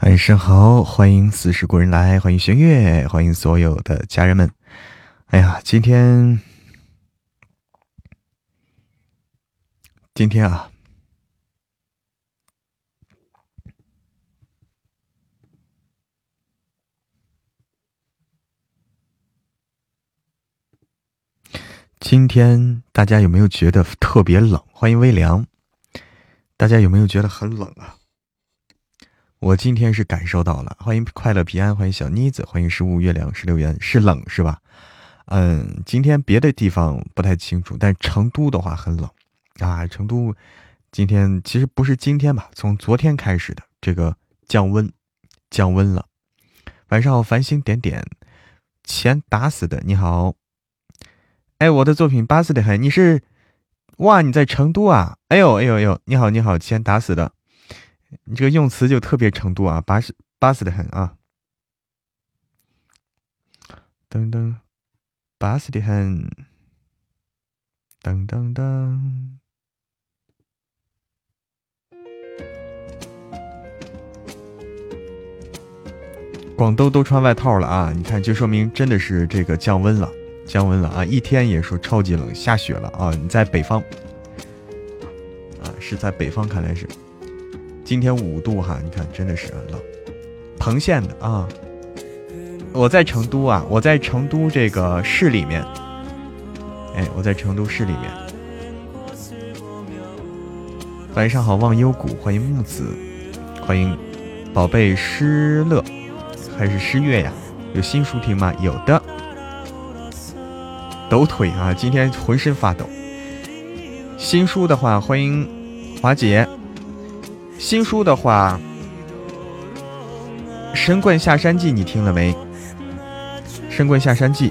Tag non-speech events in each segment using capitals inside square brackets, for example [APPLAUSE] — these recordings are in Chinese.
晚上好，欢迎四十故人来，欢迎玄月，欢迎所有的家人们。哎呀，今天，今天啊，今天大家有没有觉得特别冷？欢迎微凉，大家有没有觉得很冷啊？我今天是感受到了，欢迎快乐平安，欢迎小妮子，欢迎十五月亮十六元，是冷是吧？嗯，今天别的地方不太清楚，但成都的话很冷啊。成都今天其实不是今天吧，从昨天开始的这个降温，降温了。晚上好，繁星点点，钱打死的你好，哎，我的作品巴适的很，你是哇？你在成都啊？哎呦哎呦呦，你好你好，钱打死的。你这个用词就特别程度啊，巴适巴适的很啊！噔噔，巴适的很，噔噔噔。广东都穿外套了啊！你看，就说明真的是这个降温了，降温了啊！一天也说超级冷，下雪了啊！你在北方啊，是在北方，看来是。今天五度哈，你看真的是很冷。彭县的啊，我在成都啊，我在成都这个市里面。哎，我在成都市里面。晚上好，忘忧谷，欢迎木子，欢迎宝贝诗乐，还是诗月呀？有新书听吗？有的。抖腿啊，今天浑身发抖。新书的话，欢迎华姐。新书的话，《神棍下山记》你听了没？《神棍下山记》，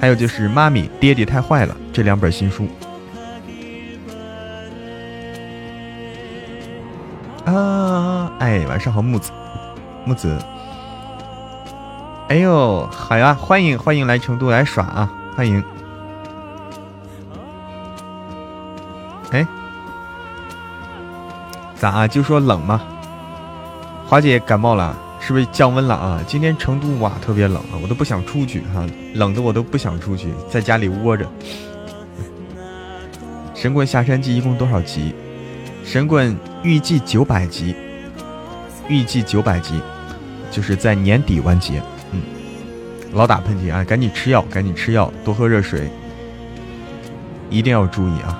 还有就是《妈咪爹爹太坏了》这两本新书。啊，哎，晚上好，木子，木子。哎呦，好呀，欢迎欢迎来成都来耍啊，欢迎。哎。咋就说冷吗？华姐感冒了，是不是降温了啊？今天成都哇特别冷啊，我都不想出去哈，冷的我都不想出去，在家里窝着。神棍下山记一共多少集？神棍预计九百集，预计九百集，就是在年底完结。嗯，老打喷嚏啊，赶紧吃药，赶紧吃药，多喝热水，一定要注意啊。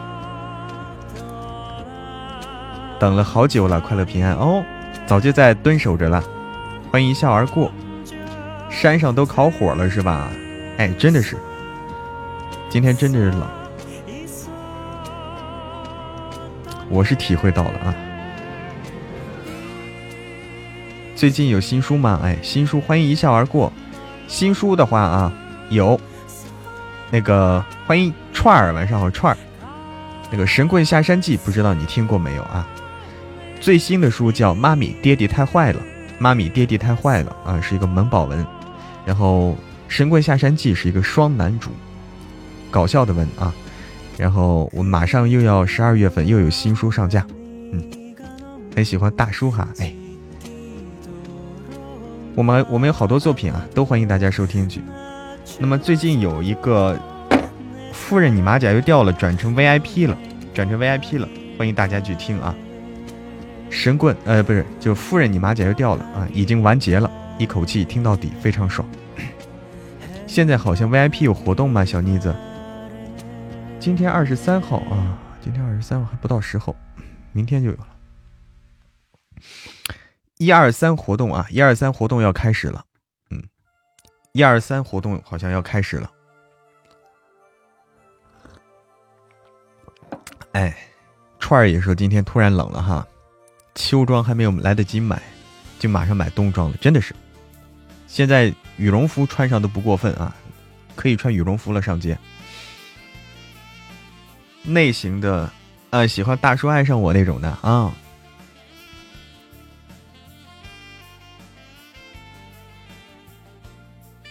等了好久了，快乐平安哦，早就在蹲守着了。欢迎一笑而过，山上都烤火了是吧？哎，真的是，今天真的是冷，我是体会到了啊。最近有新书吗？哎，新书欢迎一笑而过。新书的话啊，有那个欢迎串儿，晚上好串儿。那个《神棍下山记》，不知道你听过没有啊？最新的书叫《妈咪爹地太坏了》，妈咪爹地太坏了啊，是一个萌宝文。然后《神棍下山记》是一个双男主，搞笑的文啊。然后我马上又要十二月份又有新书上架，嗯，很喜欢大叔哈，哎，我们我们有好多作品啊，都欢迎大家收听去。那么最近有一个夫人，你马甲又掉了，转成 VIP 了，转成 VIP 了，欢迎大家去听啊。神棍，呃，不是，就夫人，你马甲又掉了啊，已经完结了，一口气听到底，非常爽。[LAUGHS] 现在好像 VIP 有活动吗，小妮子？今天二十三号啊，今天二十三号还不到时候，明天就有了。一二三活动啊，一二三活动要开始了，嗯，一二三活动好像要开始了。哎，串儿也说今天突然冷了哈。秋装还没有来得及买，就马上买冬装了，真的是。现在羽绒服穿上都不过分啊，可以穿羽绒服了上街。内型的，啊，喜欢大叔爱上我那种的啊。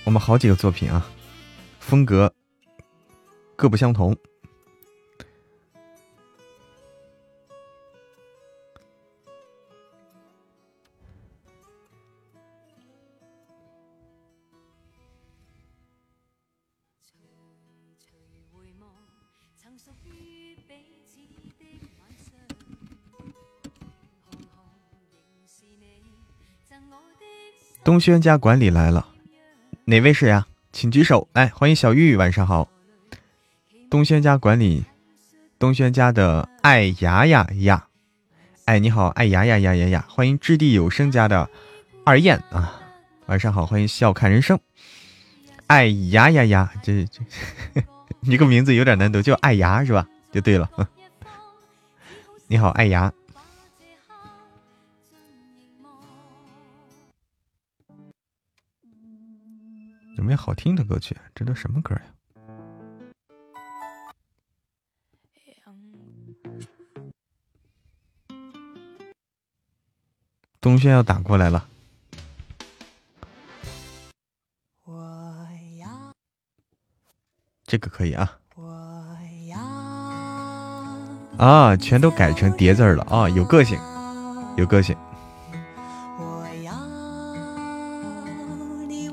我们好几个作品啊，风格各不相同。东轩家管理来了，哪位是呀？请举手。来，欢迎小玉，晚上好。东轩家管理，东轩家的爱牙牙呀，哎，你好，爱牙牙呀呀呀！欢迎掷地有声家的二燕啊，晚上好，欢迎笑看人生。爱牙呀呀，这这，[LAUGHS] 你这个名字有点难读，叫爱牙是吧？就对了。[LAUGHS] 你好，爱牙。有没有好听的歌曲？这都什么歌呀？东轩要打过来了，这个可以啊。啊，全都改成叠字了啊，有个性，有个性。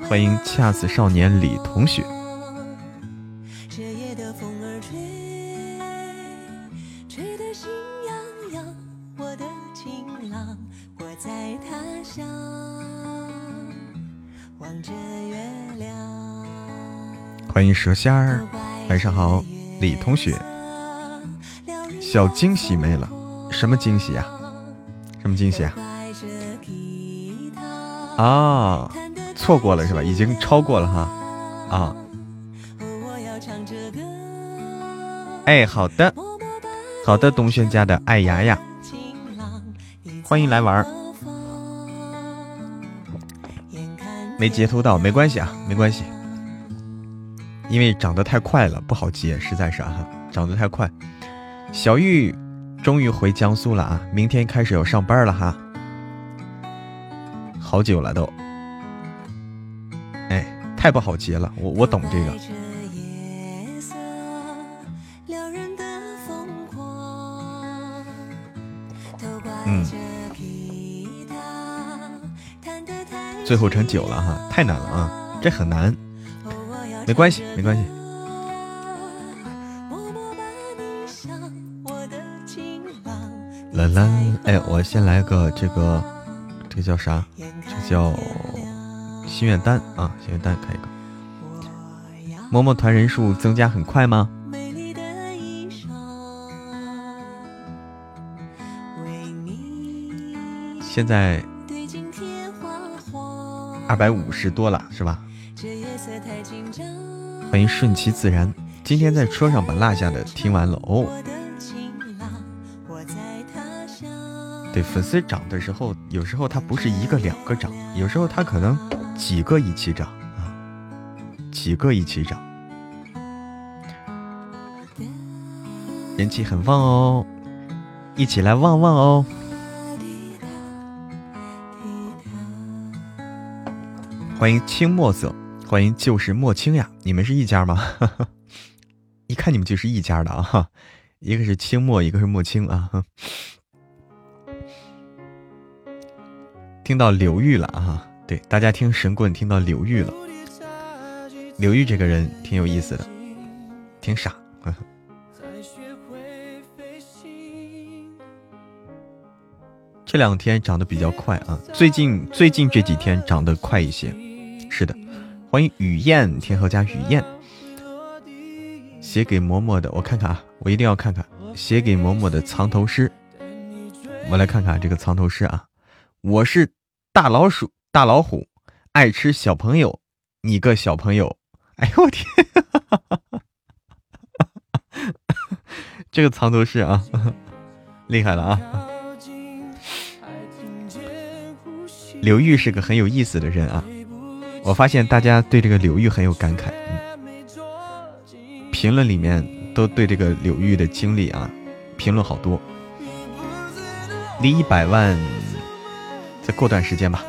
欢迎恰似少年李同学。欢迎蛇仙儿，晚上好，李同学。小惊喜没了，什么惊喜啊？什么惊喜啊？啊！错过了是吧？已经超过了哈，啊！哎，好的，好的，东轩家的爱牙牙，欢迎来玩儿。没截图到，没关系啊，没关系，因为长得太快了，不好截，实在是啊，长得太快。小玉终于回江苏了啊，明天开始要上班了哈，好久了都。太不好接了，我我懂这个。嗯，最后成九了哈，太难了啊，这很难，没关系没关系。啦啦，哎，我先来个这个，这个叫啥？这叫。心愿单啊，心愿单开一个。摸摸团人数增加很快吗？现在二百五十多了，是吧？欢迎顺其自然。今天在车上把落下的听完了哦。对，粉丝涨的时候，有时候他不是一个两个涨，有时候他可能。几个一起涨啊！几个一起涨，人气很旺哦！一起来旺旺哦！欢迎青墨色，欢迎就是墨青呀！你们是一家吗？[LAUGHS] 一看你们就是一家的啊！一个是清墨，一个是墨青啊！听到刘玉了啊！对，大家听神棍听到刘玉了，刘玉这个人挺有意思的，挺傻。[LAUGHS] 这两天长得比较快啊，最近最近这几天长得快一些。是的，欢迎雨燕天河家雨燕，写给嬷嬷的，我看看啊，我一定要看看写给嬷嬷的藏头诗。我来看看这个藏头诗啊，我是大老鼠。大老虎爱吃小朋友，你个小朋友！哎呦我天，[LAUGHS] 这个藏头诗啊，[LAUGHS] 厉害了啊！刘玉是个很有意思的人啊，我发现大家对这个刘玉很有感慨，评论里面都对这个刘玉的经历啊，评论好多。离一百万再过段时间吧。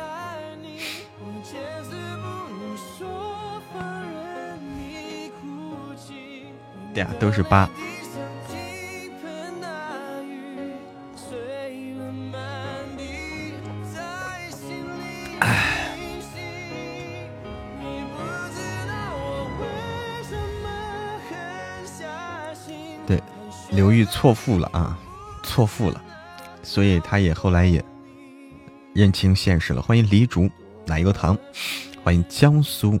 呀，都是八。对，刘玉错付了啊，错付了，所以他也后来也认清现实了。欢迎黎竹奶油糖，欢迎江苏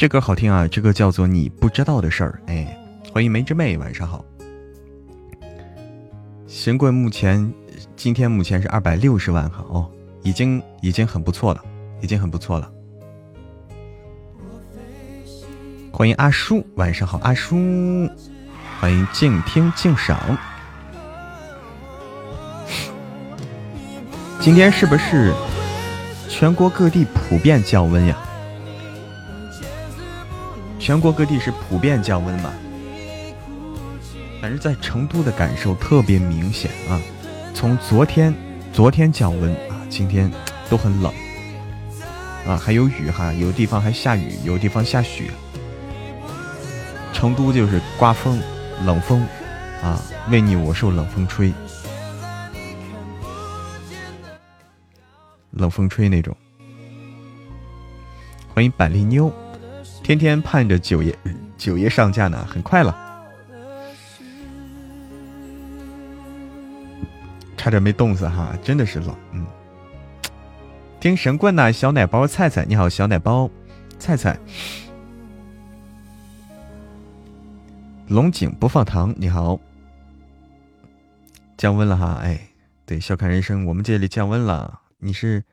这歌好听啊！这个叫做《你不知道的事儿》。哎，欢迎梅之妹，晚上好。神棍目前。今天目前是二百六十万哈哦，已经已经很不错了，已经很不错了。欢迎阿叔，晚上好，阿叔。欢迎静听静赏。今天是不是全国各地普遍降温呀？全国各地是普遍降温嘛？反正在成都的感受特别明显啊。从昨天，昨天降温啊，今天都很冷啊，还有雨哈，有的地方还下雨，有的地方下雪。成都就是刮风，冷风啊，为你我受冷风吹，冷风吹那种。欢迎板栗妞，天天盼着九爷九爷上架呢，很快了。差点没冻死哈，真的是冷。嗯，听神棍呐，小奶包菜菜，你好，小奶包菜菜。龙井不放糖，你好。降温了哈，哎，对，笑看人生，我们这里降温了。你是？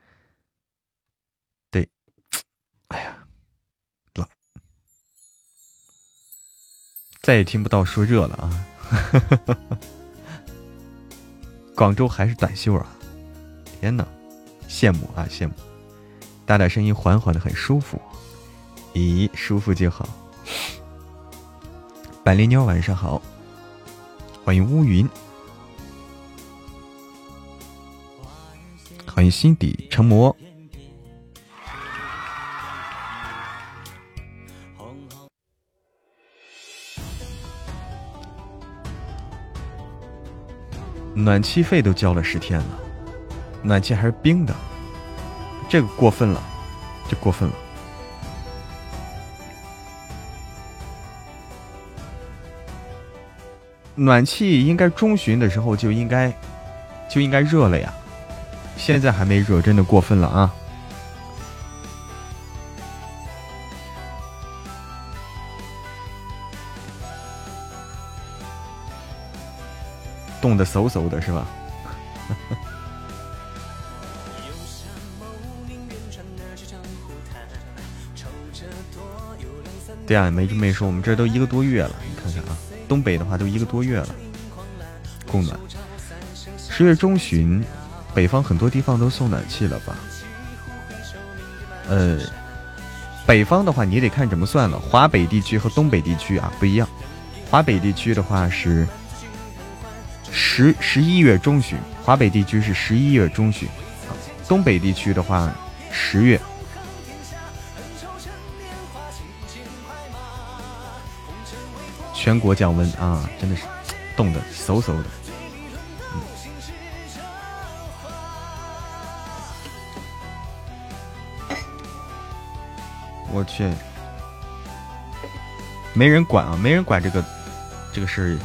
对，哎呀，再也听不到说热了啊。[LAUGHS] 广州还是短袖啊！天哪，羡慕啊羡慕！大大声音，缓缓的，很舒服。咦，舒服就好。百灵妞，晚上好，欢迎乌云，欢迎心底成魔。暖气费都交了十天了，暖气还是冰的，这个过分了，这过分了。暖气应该中旬的时候就应该就应该热了呀，现在还没热，真的过分了啊！冻得嗖嗖的是吧？[LAUGHS] 对啊，没这么说，我们这都一个多月了，你看看啊，东北的话都一个多月了，供暖。十月中旬，北方很多地方都送暖气了吧？呃，北方的话你得看怎么算了，华北地区和东北地区啊不一样，华北地区的话是。十十一月中旬，华北地区是十一月中旬，东北地区的话十月。全国降温啊，真的是冻得嗖嗖的。我去，没人管啊，没人管这个这个事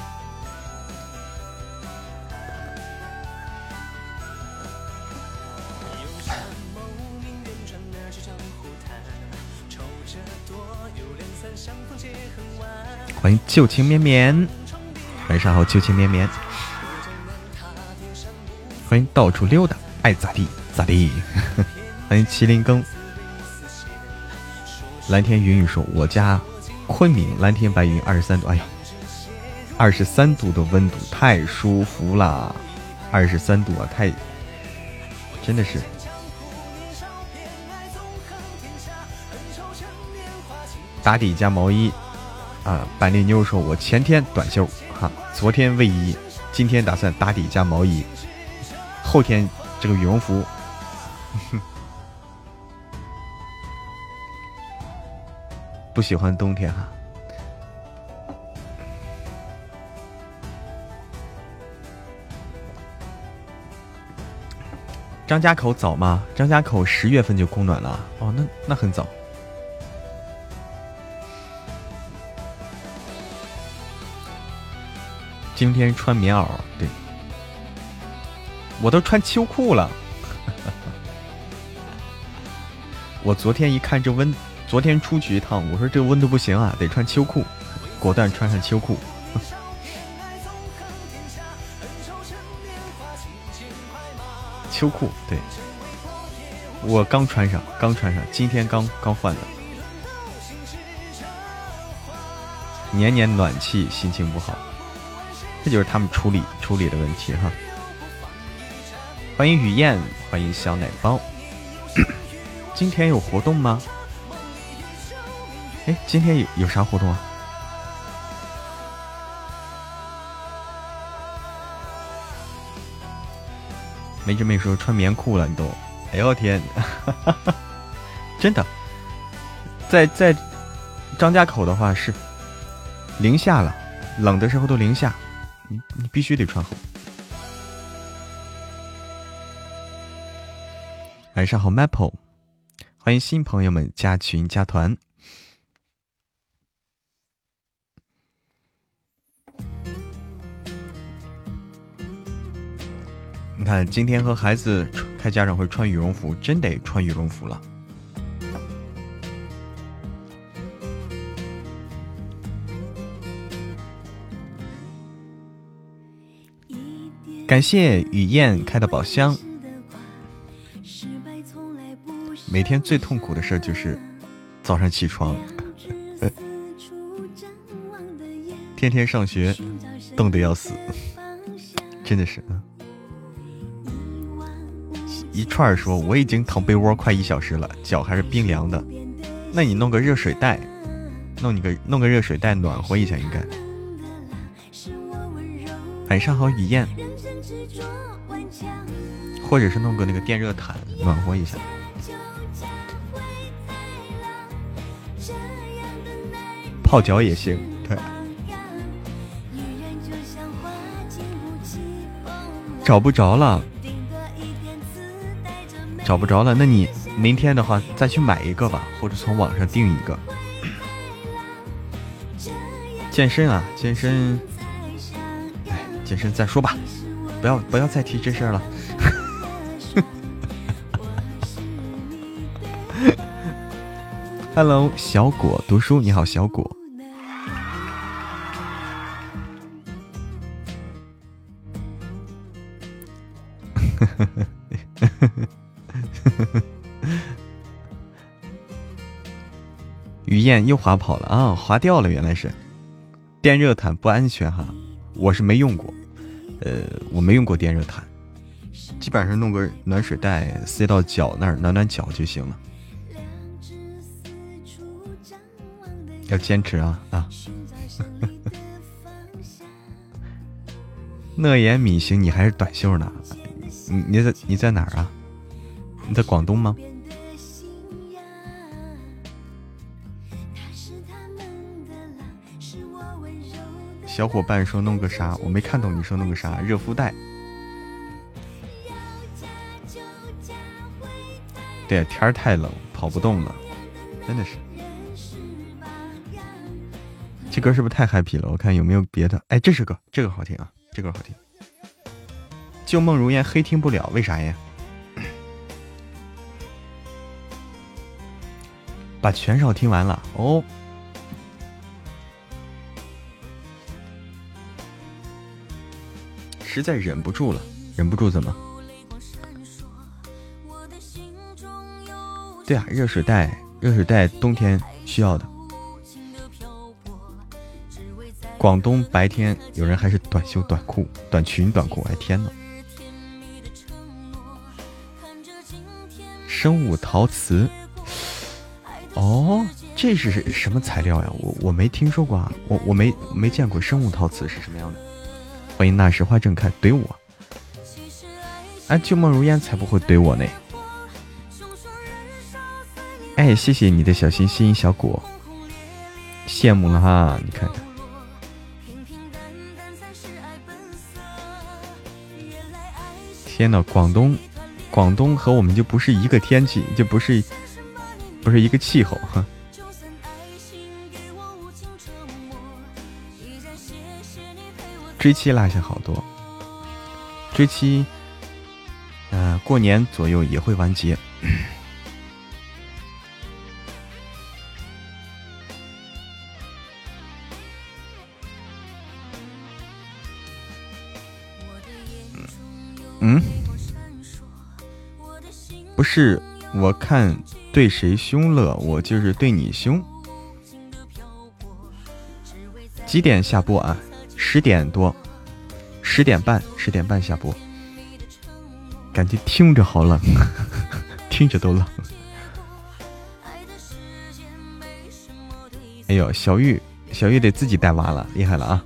旧情绵绵，晚上好，旧情绵绵。欢迎到处溜达，爱咋地咋地。[LAUGHS] 欢迎麒麟羹。蓝天云雨说：“我家昆明蓝天白云，二十三度。哎呀，二十三度的温度太舒服了，二十三度啊，太真的是。”打底加毛衣啊！板栗妞说：“我前天短袖哈，昨天卫衣，今天打算打底加毛衣，后天这个羽绒服。[LAUGHS] ”不喜欢冬天哈。张家口早吗？张家口十月份就供暖了哦，那那很早。今天穿棉袄，对，我都穿秋裤了。[LAUGHS] 我昨天一看这温。昨天出去一趟，我说这温度不行啊，得穿秋裤，果断穿上秋裤。[LAUGHS] 秋裤，对，我刚穿上，刚穿上，今天刚刚换的。年年暖气，心情不好，这就是他们处理处理的问题哈。欢迎雨燕，欢迎小奶包。[COUGHS] 今天有活动吗？哎，今天有有啥活动啊？梅志妹说穿棉裤了，你都，哎呦天，[LAUGHS] 真的，在在张家口的话是零下了，冷的时候都零下，你你必须得穿好。晚上好，Maple，欢迎新朋友们加群加团。你看，今天和孩子开家长会穿羽绒服，真得穿羽绒服了。感谢雨燕开的宝箱。每天最痛苦的事就是早上起床，[LAUGHS] 天天上学，冻得要死，[LAUGHS] 真的是一串说我已经躺被窝快一小时了，脚还是冰凉的。那你弄个热水袋，弄你个弄个热水袋暖和一下应该。晚上好，雨燕。或者是弄个那个电热毯暖和一下。泡脚也行，对。找不着了。找不着了，那你明天的话再去买一个吧，或者从网上订一个。健身啊，健身，哎，健身再说吧，不要不要再提这事儿了。Hello，小果读书，你好，小果。[LAUGHS] 雨燕又滑跑了啊，滑掉了，原来是。电热毯不安全哈，我是没用过，呃，我没用过电热毯，基本上弄个暖水袋塞到脚那儿暖暖脚就行了，要坚持啊啊！[LAUGHS] 乐言米行，你还是短袖呢？你你在你在哪儿啊？你在广东吗？小伙伴说弄个啥？我没看懂你说弄个啥？热敷袋。对，天儿太冷，跑不动了，真的是。歌是不是太 happy 了？我看有没有别的？哎，这是歌，这个好听啊，这个好听。旧梦如烟，黑听不了，为啥呀？[CLEARS THROAT] 把全少听完了哦。实在忍不住了，忍不住怎么？对啊，热水袋，热水袋，冬天需要的。广东白天有人还是短袖短裤、短裙短裤，哎天呐！生物陶瓷，哦，这是什么材料呀？我我没听说过啊，我我没没见过生物陶瓷是什么样的。欢迎那时花正开怼我，哎，旧梦如烟才不会怼我呢。哎，谢谢你的小心心，小果，羡慕了哈，你看看。天呐，广东，广东和我们就不是一个天气，就不是，不是一个气候哈。追妻落下好多，追妻，呃，过年左右也会完结。嗯，不是，我看对谁凶了，我就是对你凶。几点下播啊？十点多，十点半，十点半下播。感觉听着好冷，[LAUGHS] 听着都冷。哎呦，小玉，小玉得自己带娃了，厉害了啊！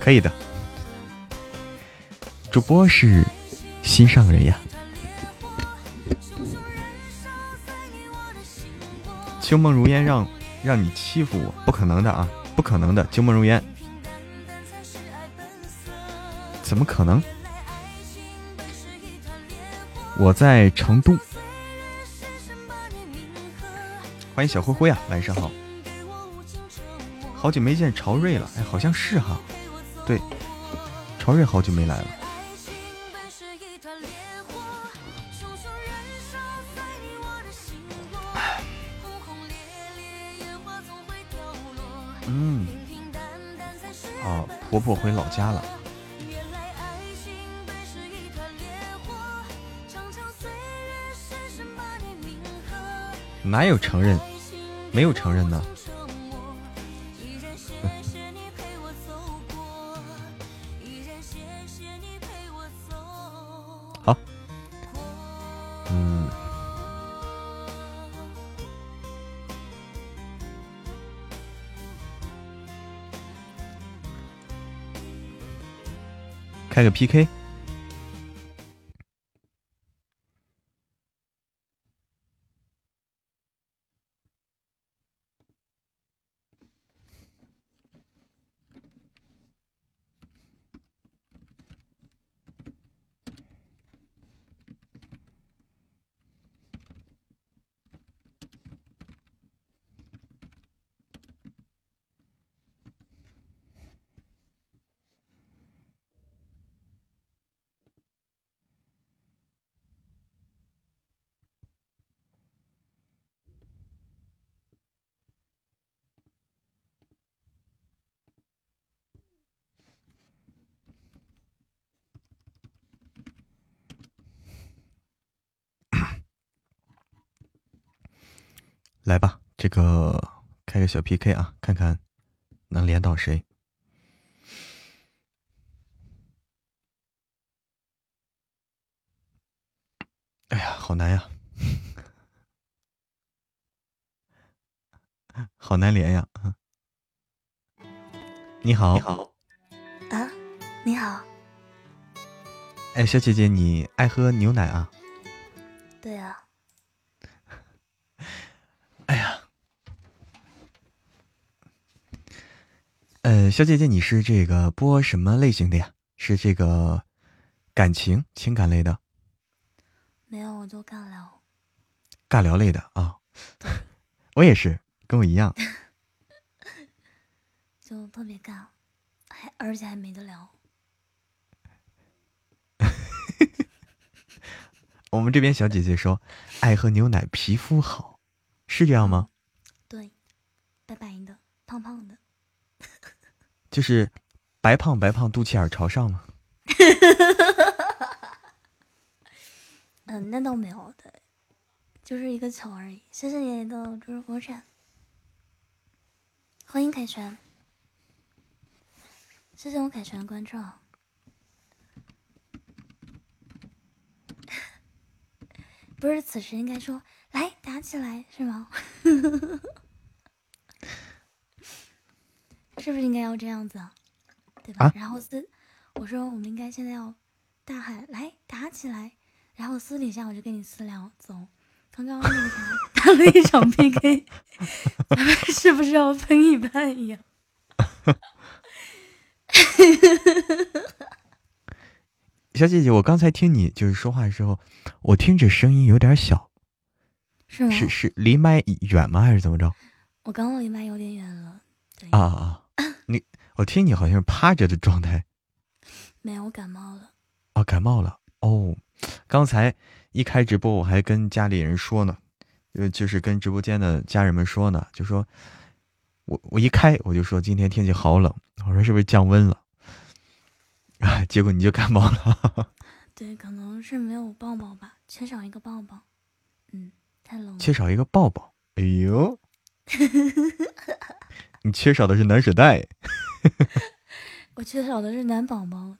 可以的，主播是心上人呀。秋梦如烟，让让你欺负我，不可能的啊，不可能的，秋梦如烟。怎么可能？我在成都，欢迎小灰灰啊，晚上好，好久没见朝瑞了，哎，好像是哈，对，朝瑞好久没来了。嗯，哦，婆婆回老家了。哪有承认？没有承认呢。开个 PK。来吧，这个开个小 PK 啊，看看能连到谁。哎呀，好难呀，好难连呀！你好，你好，啊，你好，哎，小姐姐，你爱喝牛奶啊？对啊。呃，小姐姐，你是这个播什么类型的呀？是这个感情、情感类的？没有，我就尬聊。尬聊类的啊？[LAUGHS] 我也是，跟我一样。[LAUGHS] 就特别尬，还而且还没得聊。[LAUGHS] 我们这边小姐姐说，爱喝牛奶皮肤好，是这样吗？对，白白的，胖胖的，就是白胖白胖，肚脐眼朝上吗？[LAUGHS] 嗯，那倒没有的，就是一个球而已。谢谢你的支持国产，欢迎凯旋，谢谢我凯旋的关注。[LAUGHS] 不是，此时应该说来打起来是吗？[LAUGHS] 是不是应该要这样子啊？对吧？然后私我说我们应该现在要大喊来打起来，然后私底下我就跟你私聊走。刚刚那个啥打了一场 PK，[LAUGHS] 咱们是不是要分一半一样？小姐姐，我刚才听你就是说话的时候，我听着声音有点小，是吗？是是离麦远吗？还是怎么着？我刚刚离麦有点远了。啊啊！你我听你好像是趴着的状态。[LAUGHS] 没有，我感冒了。哦，感冒了哦。刚才一开直播，我还跟家里人说呢，就就是跟直播间的家人们说呢，就说我我一开我就说今天天气好冷，我说是不是降温了？啊！结果你就感冒了。[LAUGHS] 对，可能是没有抱抱吧，缺少一个抱抱。嗯，太冷了。缺少一个抱抱。哎呦，[LAUGHS] 你缺少的是暖水袋。[LAUGHS] 我缺少的是暖宝宝。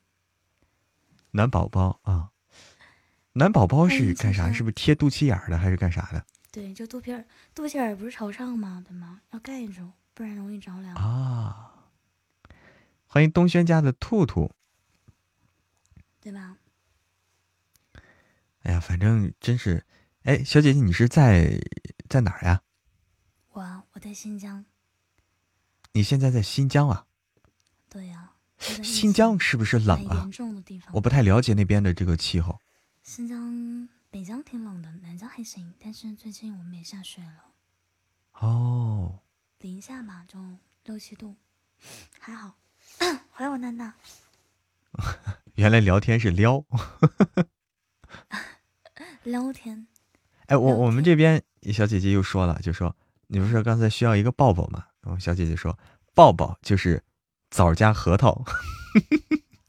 暖宝宝啊，暖宝宝是干啥？是不是贴肚脐眼的，还是干啥的？对，就肚皮儿，肚脐眼不是朝上吗？对吗？要盖住，不然容易着凉啊。欢迎东轩家的兔兔。对吧？哎呀，反正真是，哎，小姐姐，你是在在哪儿呀？我我在新疆。你现在在新疆啊？对呀。新疆是不是冷啊？我不太了解那边的这个气候。新疆、北疆挺冷的，南疆还行，但是最近我们也下雪了。哦。零下吧，就六七度，还好。欢迎我娜娜。[LAUGHS] 原来聊天是撩，[LAUGHS] 聊天。哎，我我们这边小姐姐又说了，就说你不是刚才需要一个抱抱吗？我小姐姐说抱抱就是枣加核桃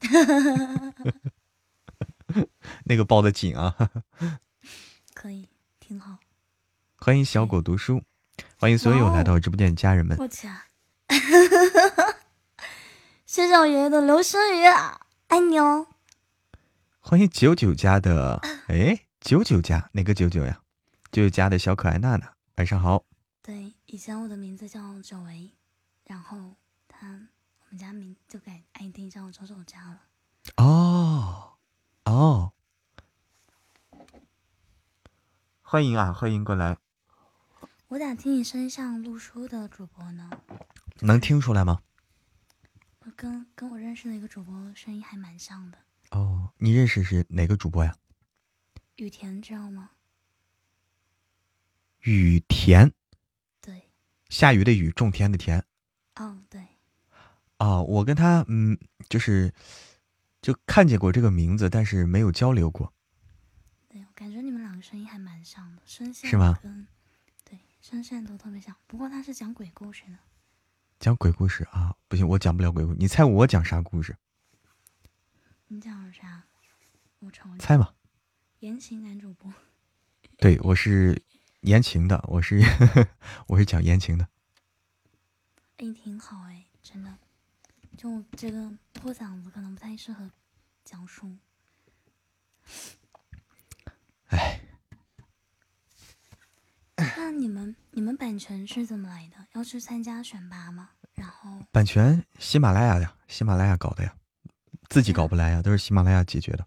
[LAUGHS] [LAUGHS] 那个抱的紧啊。[LAUGHS] 可以，挺好。欢迎小狗读书，欢迎所有来到直播间的家人们。我去啊！谢谢我爷爷的流星雨。爱你哦！欢迎九九家的，哎，九九家哪个九九呀？九九家的小可爱娜娜，晚上好。对，以前我的名字叫九维，然后他我们家名就改 ID 叫九九家了。哦哦，欢迎啊，欢迎过来。我咋听你声音像录书的主播呢？能听出来吗？跟跟我认识的一个主播声音还蛮像的哦。你认识是哪个主播呀？雨田知道吗？雨田，对，下雨的雨，种田的田。哦，对。啊，我跟他嗯，就是就看见过这个名字，但是没有交流过。对，我感觉你们两个声音还蛮像的，声线是吗？对，声线都特别像。不过他是讲鬼故事的。讲鬼故事啊，不行，我讲不了鬼故。你猜我讲啥故事？你讲啥？我瞅猜嘛。言情男主播。对，我是言情的，我是 [LAUGHS] 我是讲言情的。哎，挺好哎，真的。就这个破嗓子，可能不太适合讲述。哎。那你们你们版权是怎么来的？要去参加选拔吗？然后版权喜马拉雅的，喜马拉雅搞的呀，自己搞不来呀，都是喜马拉雅解决的。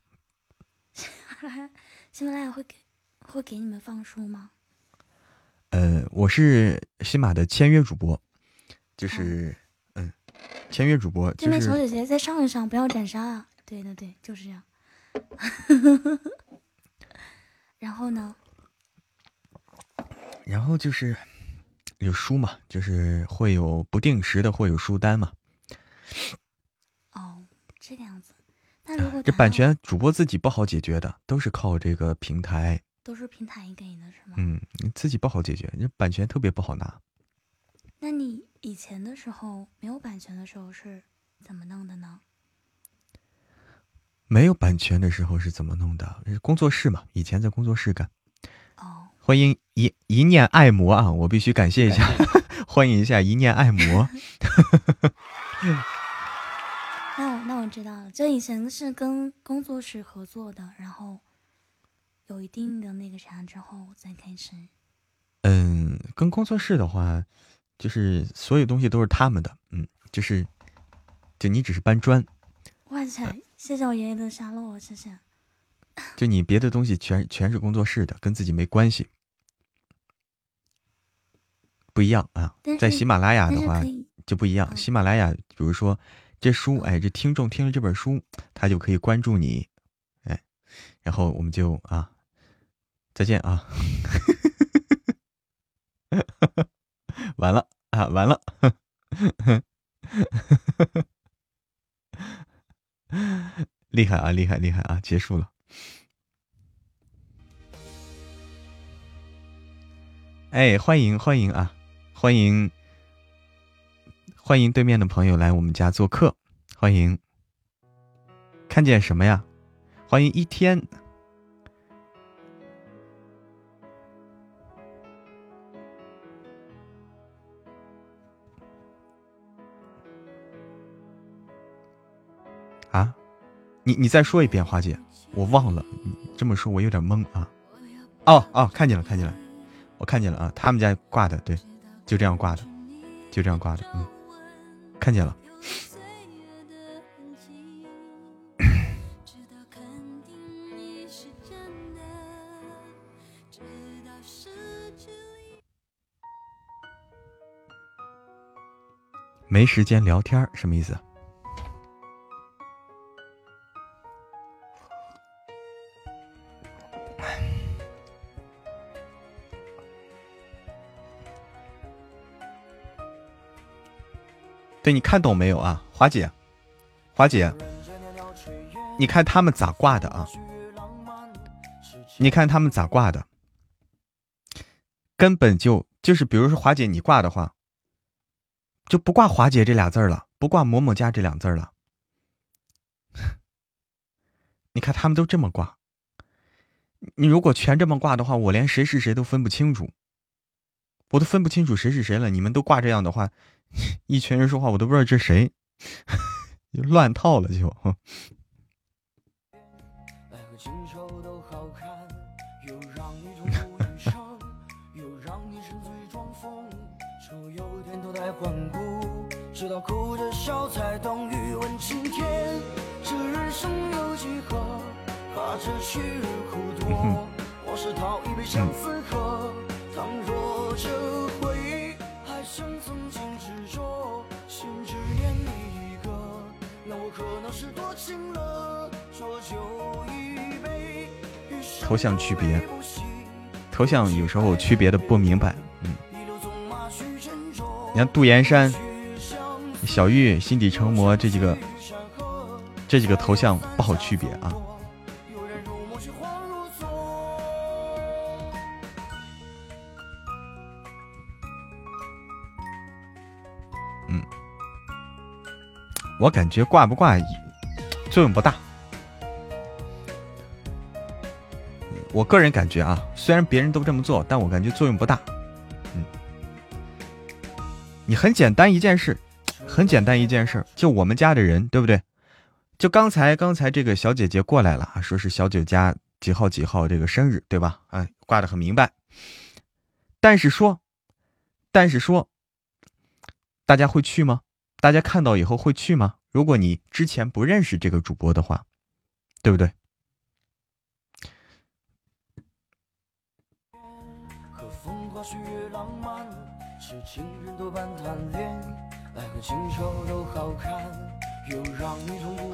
[LAUGHS] 喜马拉雅会给会给你们放书吗？呃，我是新马的签约主播，就是嗯，签约主播。对面小姐姐再上一上，不要斩杀啊！对对对，就是这样。[LAUGHS] 然后呢？然后就是有书嘛，就是会有不定时的会有书单嘛。哦，这个样子。那如果这版权主播自己不好解决的，都是靠这个平台。都是平台给的，是吗？嗯，你自己不好解决，你版权特别不好拿。那你以前的时候没有版权的时候是怎么弄的呢？没有版权的时候是怎么弄的？工作室嘛，以前在工作室干。哦。欢迎一一念爱魔啊！我必须感谢一下，[LAUGHS] 欢迎一下一念爱魔。[LAUGHS] 那我那我知道了，就以前是跟工作室合作的，然后有一定的那个啥之后再开始。嗯，跟工作室的话，就是所有东西都是他们的，嗯，就是就你只是搬砖。哇塞！谢谢我爷爷的沙漏，谢谢。就你别的东西全全是工作室的，跟自己没关系，不一样啊。在喜马拉雅的话就不一样，喜马拉雅比如说这书，哎，这听众听了这本书，他就可以关注你，哎，然后我们就啊，再见啊，[LAUGHS] 完了啊，完了。[LAUGHS] 厉害啊！厉害厉害啊！结束了。哎，欢迎欢迎啊！欢迎欢迎对面的朋友来我们家做客，欢迎。看见什么呀？欢迎一天。你你再说一遍，花姐，我忘了。这么说，我有点懵啊。哦哦，看见了，看见了，我看见了啊。他们家挂的，对，就这样挂的，就这样挂的，嗯，看见了。没时间聊天什么意思？你看懂没有啊，华姐，华姐，你看他们咋挂的啊？你看他们咋挂的？根本就就是，比如说华姐你挂的话，就不挂华姐这俩字了，不挂某某家这两字了。[LAUGHS] 你看他们都这么挂，你如果全这么挂的话，我连谁是谁都分不清楚，我都分不清楚谁是谁了。你们都挂这样的话。[LAUGHS] 一群人说话，我都不知道这谁，就乱套了就。[LAUGHS] [LAUGHS] 头像区别，头像有时候区别的不明白。嗯，你看杜岩山、小玉、心底成魔这几个，这几个头像不好区别啊。我感觉挂不挂作用不大。我个人感觉啊，虽然别人都这么做，但我感觉作用不大。嗯，你很简单一件事，很简单一件事，就我们家的人，对不对？就刚才刚才这个小姐姐过来了啊，说是小九家几号几号这个生日，对吧？啊，挂的很明白。但是说，但是说，大家会去吗？大家看到以后会去吗？如果你之前不认识这个主播的话，对不对？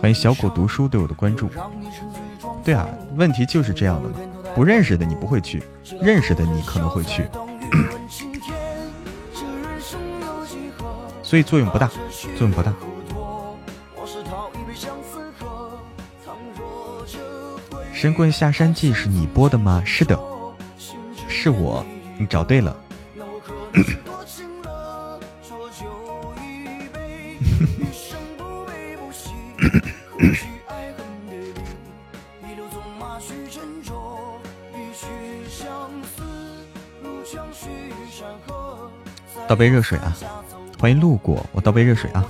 欢迎小狗读书对我的关注。对啊，问题就是这样的嘛，不认识的你不会去，认识的你可能会去，所以作用不大，作用不大。神棍下山记是你播的吗？是的，是我，你找对了。[LAUGHS] 倒杯热水啊！欢迎路过，我倒杯热水啊。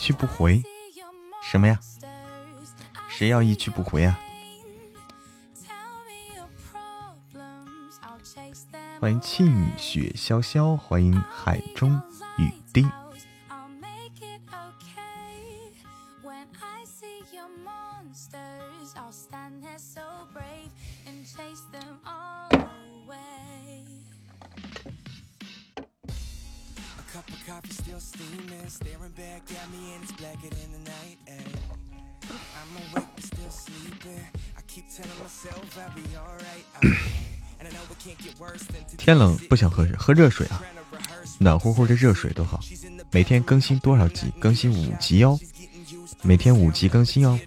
去不回，什么呀？谁要一去不回啊？欢迎沁雪潇潇，欢迎海中雨滴。天冷不想喝喝热水啊，暖乎乎的热水多好。每天更新多少集？更新五集哦，每天五集更新哦。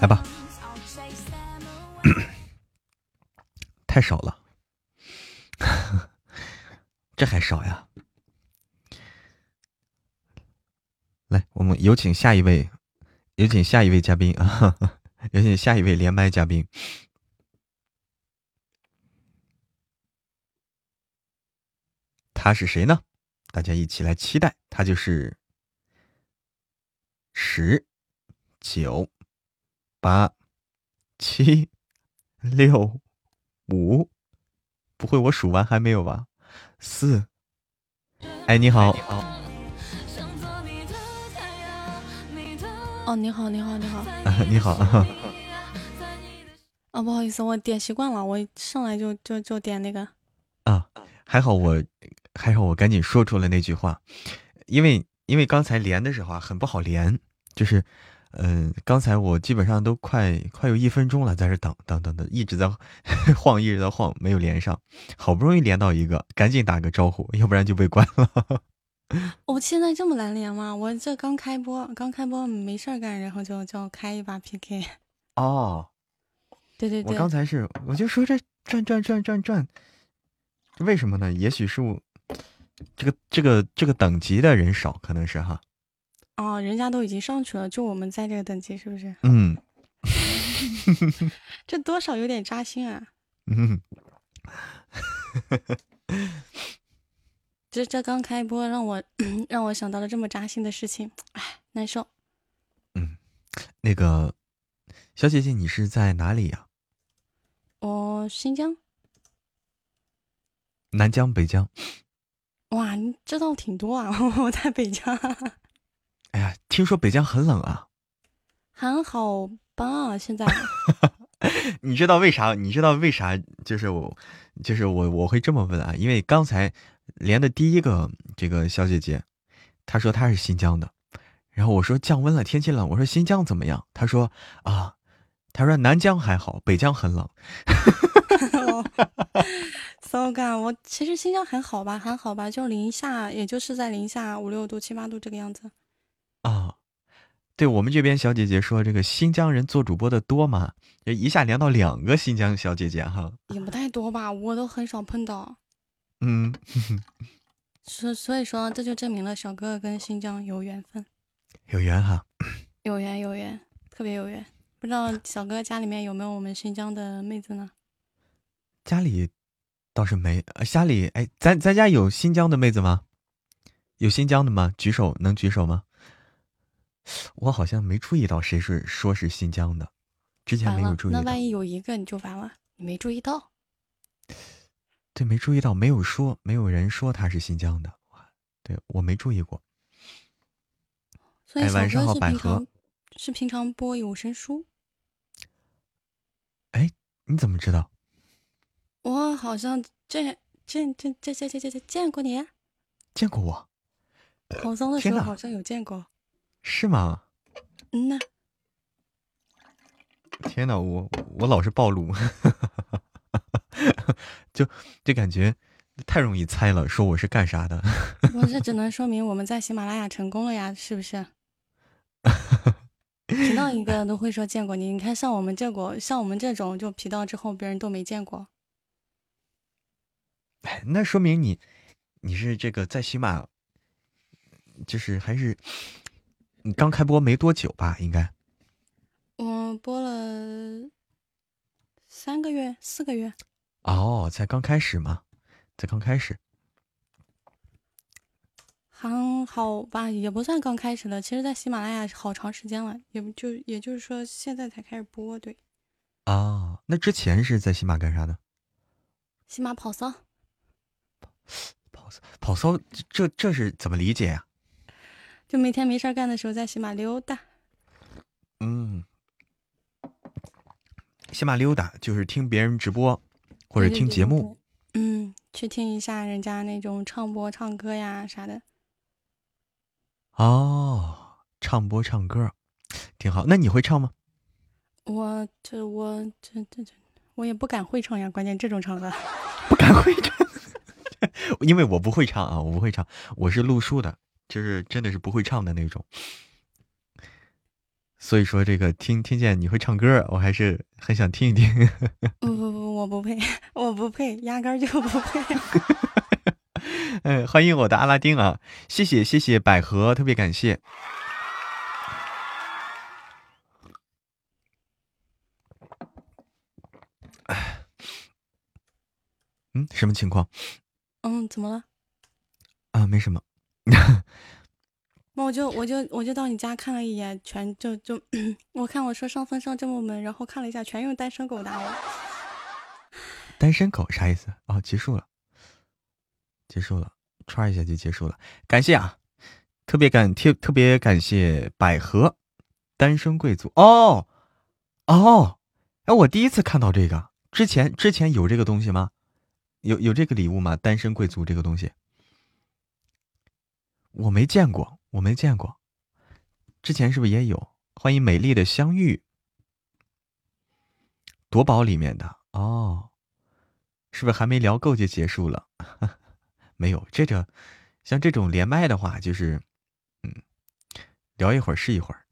来吧，太少了，[LAUGHS] 这还少呀？来，我们有请下一位，有请下一位嘉宾啊，[LAUGHS] 有请下一位连麦嘉宾。他是谁呢？大家一起来期待，他就是十九八七六五，不会我数完还没有吧？四，哎，你好，你好。哦，你好，你好，你好，[LAUGHS] 你好。[LAUGHS] 啊，不好意思，我点习惯了，我上来就就就点那个。啊，还好我，还好我赶紧说出了那句话，因为因为刚才连的时候啊，很不好连，就是，嗯，刚才我基本上都快快有一分钟了，在这等等等等，一直在 [LAUGHS] 晃，一直在晃，没有连上，好不容易连到一个，赶紧打个招呼，要不然就被关了。我 [LAUGHS] 现在这么难连吗？我这刚开播，刚开播没事儿干，然后就就开一把 PK。哦，对对对，我刚才是我就说这转转转转转，为什么呢？也许是我这个这个这个等级的人少，可能是哈。哦，人家都已经上去了，就我们在这个等级，是不是？嗯，[LAUGHS] 这多少有点扎心啊。嗯。[LAUGHS] 这这刚开播，让我 [CLEARS THROAT] 让我想到了这么扎心的事情，哎，难受。嗯，那个小姐姐，你是在哪里呀？哦，新疆。南疆、北疆。哇，你知道挺多啊！[LAUGHS] 我在北疆。哎呀，听说北疆很冷啊。还好吧，现在。[LAUGHS] 你知道为啥？你知道为啥？就是我，就是我，我会这么问啊，因为刚才。连的第一个这个小姐姐，她说她是新疆的，然后我说降温了，天气冷，我说新疆怎么样？她说啊，她说南疆还好，北疆很冷。[LAUGHS] so g 我其实新疆还好吧，还好吧，就零下，也就是在零下五六度、七八度这个样子。啊，对我们这边小姐姐说，这个新疆人做主播的多吗？一下连到两个新疆小姐姐哈，也不太多吧，我都很少碰到。嗯，[LAUGHS] 所所以说，这就证明了小哥哥跟新疆有缘分，有缘哈，有缘有缘，特别有缘。不知道小哥家里面有没有我们新疆的妹子呢？家里倒是没，家里哎，咱咱家有新疆的妹子吗？有新疆的吗？举手能举手吗？我好像没注意到谁是说是新疆的，之前没有注意。那万一有一个你就完了，你没注意到。对，没注意到，没有说，没有人说他是新疆的，对我没注意过。哎，晚上好，百合。是平常播有声书。哎，你怎么知道？我好像见见见见见见见见过你。见过我。跑骚的时候好像有见过。是吗？嗯呐。天哪，我我老是暴露。[LAUGHS] 就就感觉太容易猜了，说我是干啥的？[LAUGHS] 我这只能说明我们在喜马拉雅成功了呀，是不是？皮到一个都会说见过你，你看像我们这个，像我们这种就皮到之后别人都没见过。哎，那说明你你是这个在喜马，就是还是你刚开播没多久吧？应该。我播了三个月、四个月。哦，才刚开始嘛？才刚开始，还好吧，也不算刚开始了。其实，在喜马拉雅好长时间了，也就也就是说，现在才开始播，对。啊，那之前是在喜马干啥的？喜马跑骚。跑骚跑骚，这这是怎么理解呀？就每天没事干的时候，在喜马溜达。嗯，喜马溜达就是听别人直播。或者听节目，嗯，去听一下人家那种唱播、唱歌呀啥的。哦，唱播、唱歌，挺好。那你会唱吗？我这我这这这，我也不敢会唱呀。关键这种场合，不敢会唱，[LAUGHS] 因为我不会唱啊，我不会唱，我是录书的，就是真的是不会唱的那种。所以说，这个听听见你会唱歌，我还是很想听一听。不不不，我不配，我不配，压根儿就不配。[LAUGHS] 嗯，欢迎我的阿拉丁啊！谢谢谢谢百合，特别感谢。嗯，什么情况？嗯，怎么了？啊，没什么。[LAUGHS] 那我就我就我就到你家看了一眼，全就就我看我说上分上这么猛，然后看了一下，全用单身狗打我。单身狗啥意思？哦，结束了，结束了，歘一下就结束了。感谢啊，特别感特特别感谢百合，单身贵族。哦哦，哎，我第一次看到这个，之前之前有这个东西吗？有有这个礼物吗？单身贵族这个东西，我没见过，我没见过。之前是不是也有？欢迎美丽的相遇，夺宝里面的哦，是不是还没聊够就结束了？[LAUGHS] 没有，这个像这种连麦的话，就是嗯，聊一会儿是一会儿。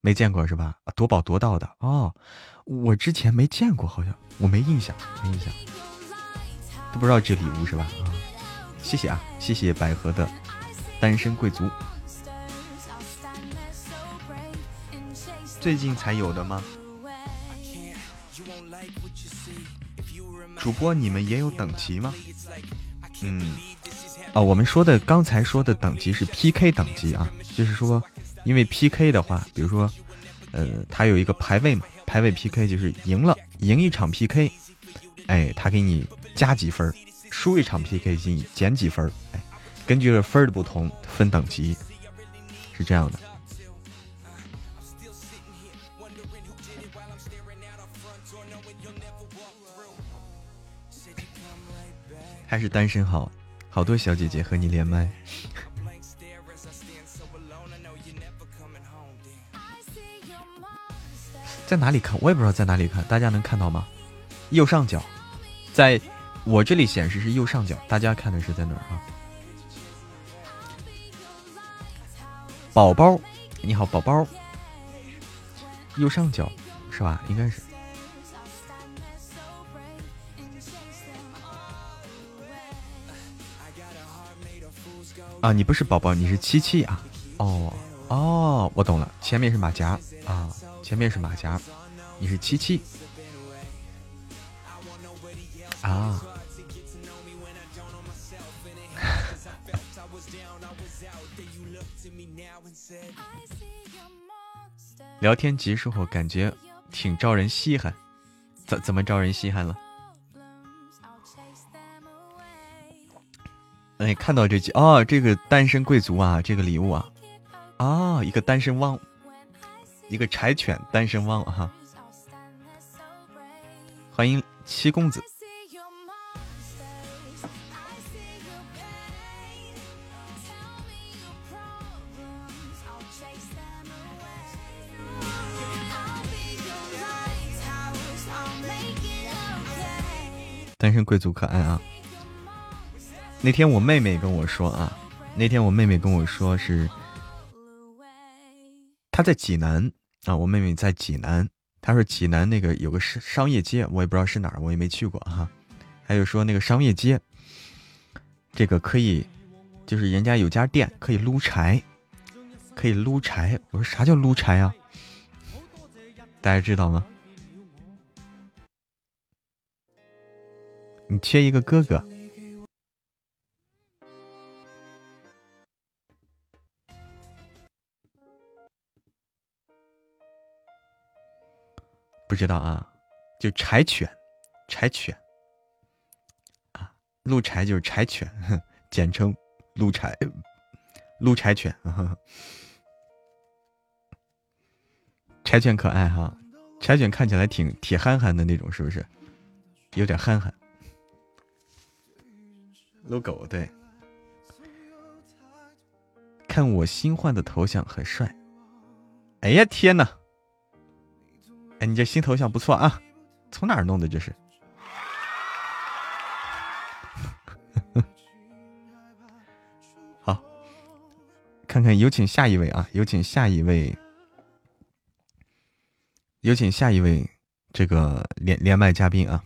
没见过是吧？夺宝夺到的哦，我之前没见过，好像我没印象，没印象，都不知道这礼物是吧？啊，谢谢啊，谢谢百合的单身贵族，最近才有的吗？主播你们也有等级吗？嗯，啊，我们说的刚才说的等级是 PK 等级啊，就是说。因为 P K 的话，比如说，呃，他有一个排位嘛，排位 P K 就是赢了，赢一场 P K，哎，他给你加几分；输一场 P K 给你减几分。哎，根据这分的不同分等级，是这样的。还是单身好，好多小姐姐和你连麦。在哪里看？我也不知道在哪里看，大家能看到吗？右上角，在我这里显示是右上角，大家看的是在哪儿啊？宝宝，你好，宝宝，右上角是吧？应该是。啊，你不是宝宝，你是七七啊？哦哦，我懂了，前面是马甲啊。前面是马甲，你是七七啊？聊天结束后感觉挺招人稀罕，怎怎么招人稀罕了？哎，看到这句哦，这个单身贵族啊，这个礼物啊，啊，一个单身汪。一个柴犬单身汪哈，欢迎七公子。单身贵族可爱啊！那天我妹妹跟我说啊，那天我妹妹跟我说是，她在济南。啊，我妹妹在济南，她说济南那个有个商商业街，我也不知道是哪儿，我也没去过哈。还有说那个商业街，这个可以，就是人家有家店可以撸柴，可以撸柴。我说啥叫撸柴啊？大家知道吗？你缺一个哥哥。不知道啊，就柴犬，柴犬啊，鹿柴就是柴犬，[LAUGHS] 简称鹿柴，[LAUGHS] 鹿柴犬，[LAUGHS] 柴犬可爱哈，柴犬看起来挺铁憨憨的那种，是不是？有点憨憨。撸狗对，看我新换的头像很帅，哎呀天哪！哎，你这新头像不错啊，从哪儿弄的这是？[LAUGHS] 好，看看有请下一位啊，有请下一位，有请下一位这个连连麦嘉宾啊。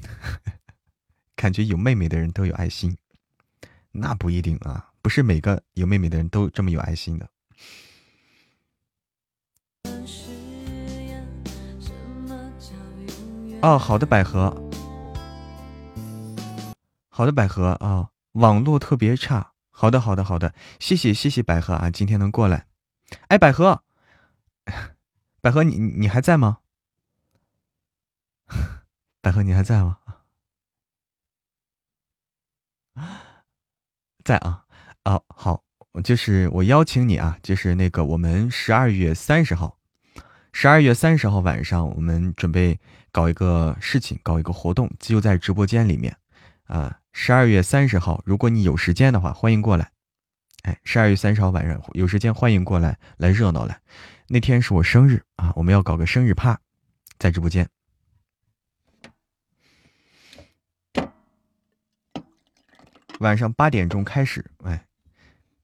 [LAUGHS] 感觉有妹妹的人都有爱心，那不一定啊，不是每个有妹妹的人都这么有爱心的。哦，好的，百合，好的，百合啊，网络特别差。好的，好的，好的，谢谢，谢谢百合啊，今天能过来。哎，百合，[LAUGHS] 百合，你你还在吗？[LAUGHS] 百合，你还在吗？[GASPS] 在啊，啊好，就是我邀请你啊，就是那个我们十二月三十号，十二月三十号晚上，我们准备搞一个事情，搞一个活动，就在直播间里面啊。十二月三十号，如果你有时间的话，欢迎过来。哎，十二月三十号晚上有时间，欢迎过来，来热闹来。那天是我生日啊，我们要搞个生日趴，在直播间。晚上八点钟开始，哎，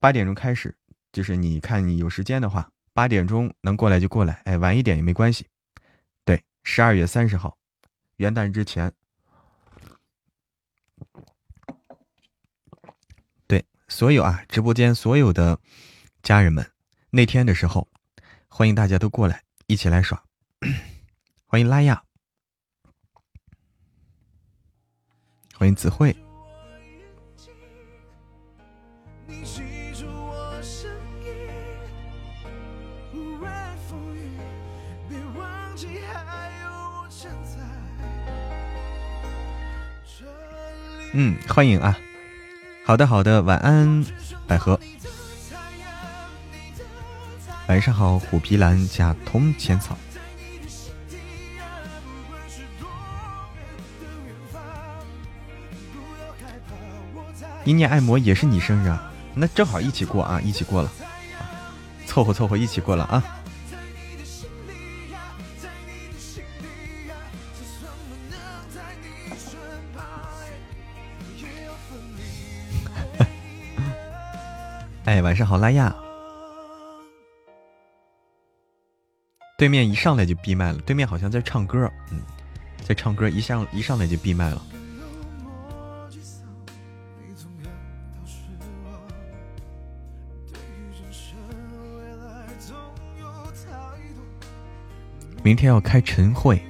八点钟开始，就是你看你有时间的话，八点钟能过来就过来，哎，晚一点也没关系。十二月三十号，元旦之前。对，所有啊，直播间所有的家人们，那天的时候，欢迎大家都过来一起来耍，欢迎拉亚，欢迎子慧。嗯，欢迎啊！好的，好的，晚安，百合。晚上好，虎皮兰加铜钱草。一念爱魔也是你生日啊？那正好一起过啊，一起过了，凑合凑合一起过了啊。哎，晚上好，拉亚。对面一上来就闭麦了，对面好像在唱歌，嗯，在唱歌，一上一上来就闭麦了。明天要开晨会，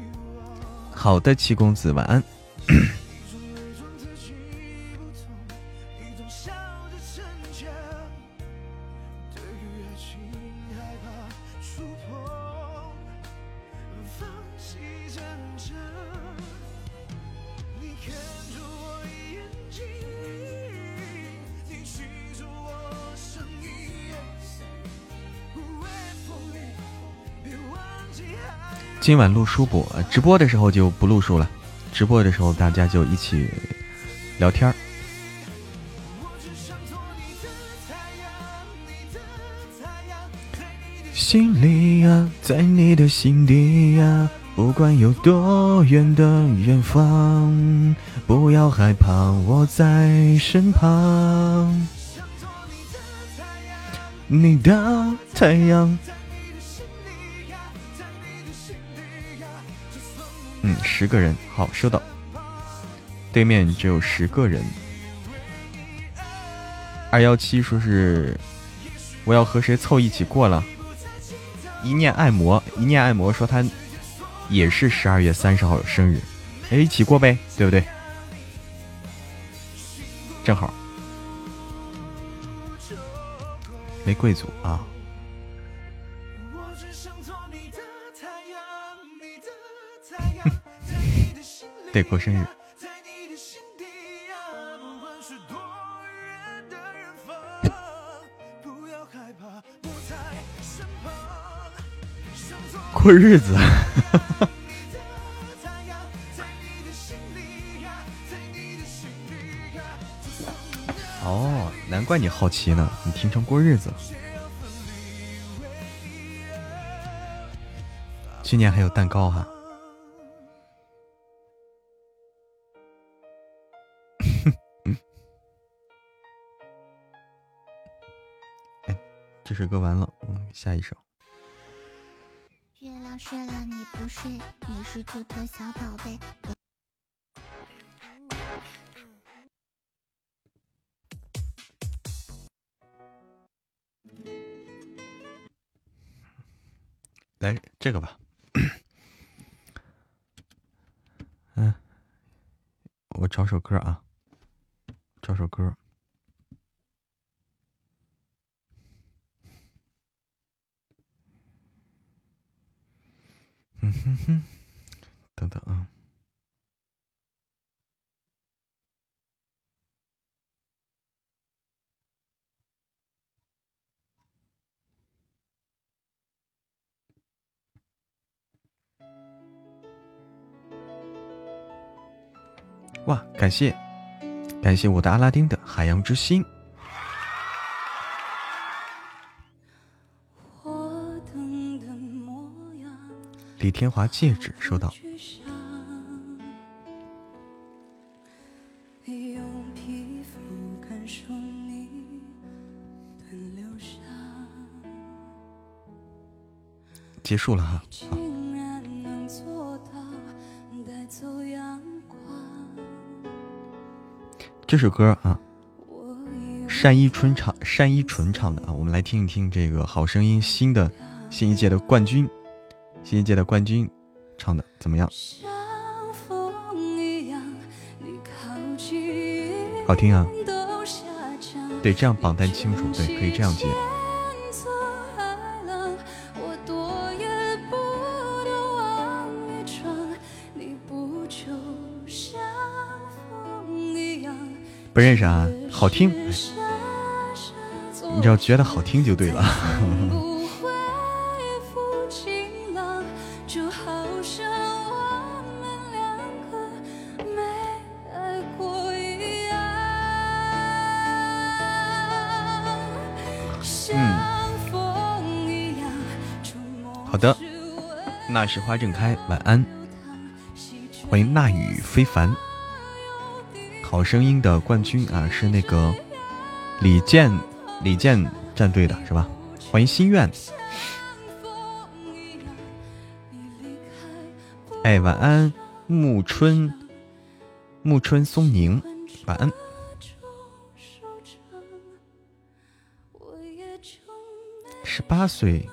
好的，七公子，晚安。[CLEARS THROAT] 今晚录书不？直播的时候就不录书了。直播的时候大家就一起聊天儿。心里呀，在你的心底呀，不管有多远的远方，不要害怕，我在身旁。你的太阳。十个人，好，收到。对面只有十个人。二幺七说是我要和谁凑一起过了。一念爱魔，一念爱魔说他也是十二月三十号生日，哎，一起过呗，对不对？正好。没贵族啊。对，过生日。[LAUGHS] 过日子。[LAUGHS] 哦，难怪你好奇呢，你听成过日子。去年还有蛋糕哈。哎，首歌完了，嗯，下一首。月亮睡了你不睡，你是猪的小宝贝。来这个吧，嗯，我找首歌啊，找首歌。嗯哼哼，等等啊。哇，感谢，感谢我的阿拉丁的海洋之心。李天华戒指收到。结束了哈。这首歌啊，单依纯唱，单依纯唱的啊，我们来听一听这个《好声音》新的新一届的冠军，新一届的冠军唱的怎么样？好听啊！对，这样榜单清楚，对，可以这样接。不认识啊，好听，你只要觉得好听就对了。[LAUGHS] 那时花正开，晚安，欢迎那雨非凡。好声音的冠军啊，是那个李健，李健战队的是吧？欢迎心愿。哎，晚安，暮春，暮春松宁，晚安。十八岁，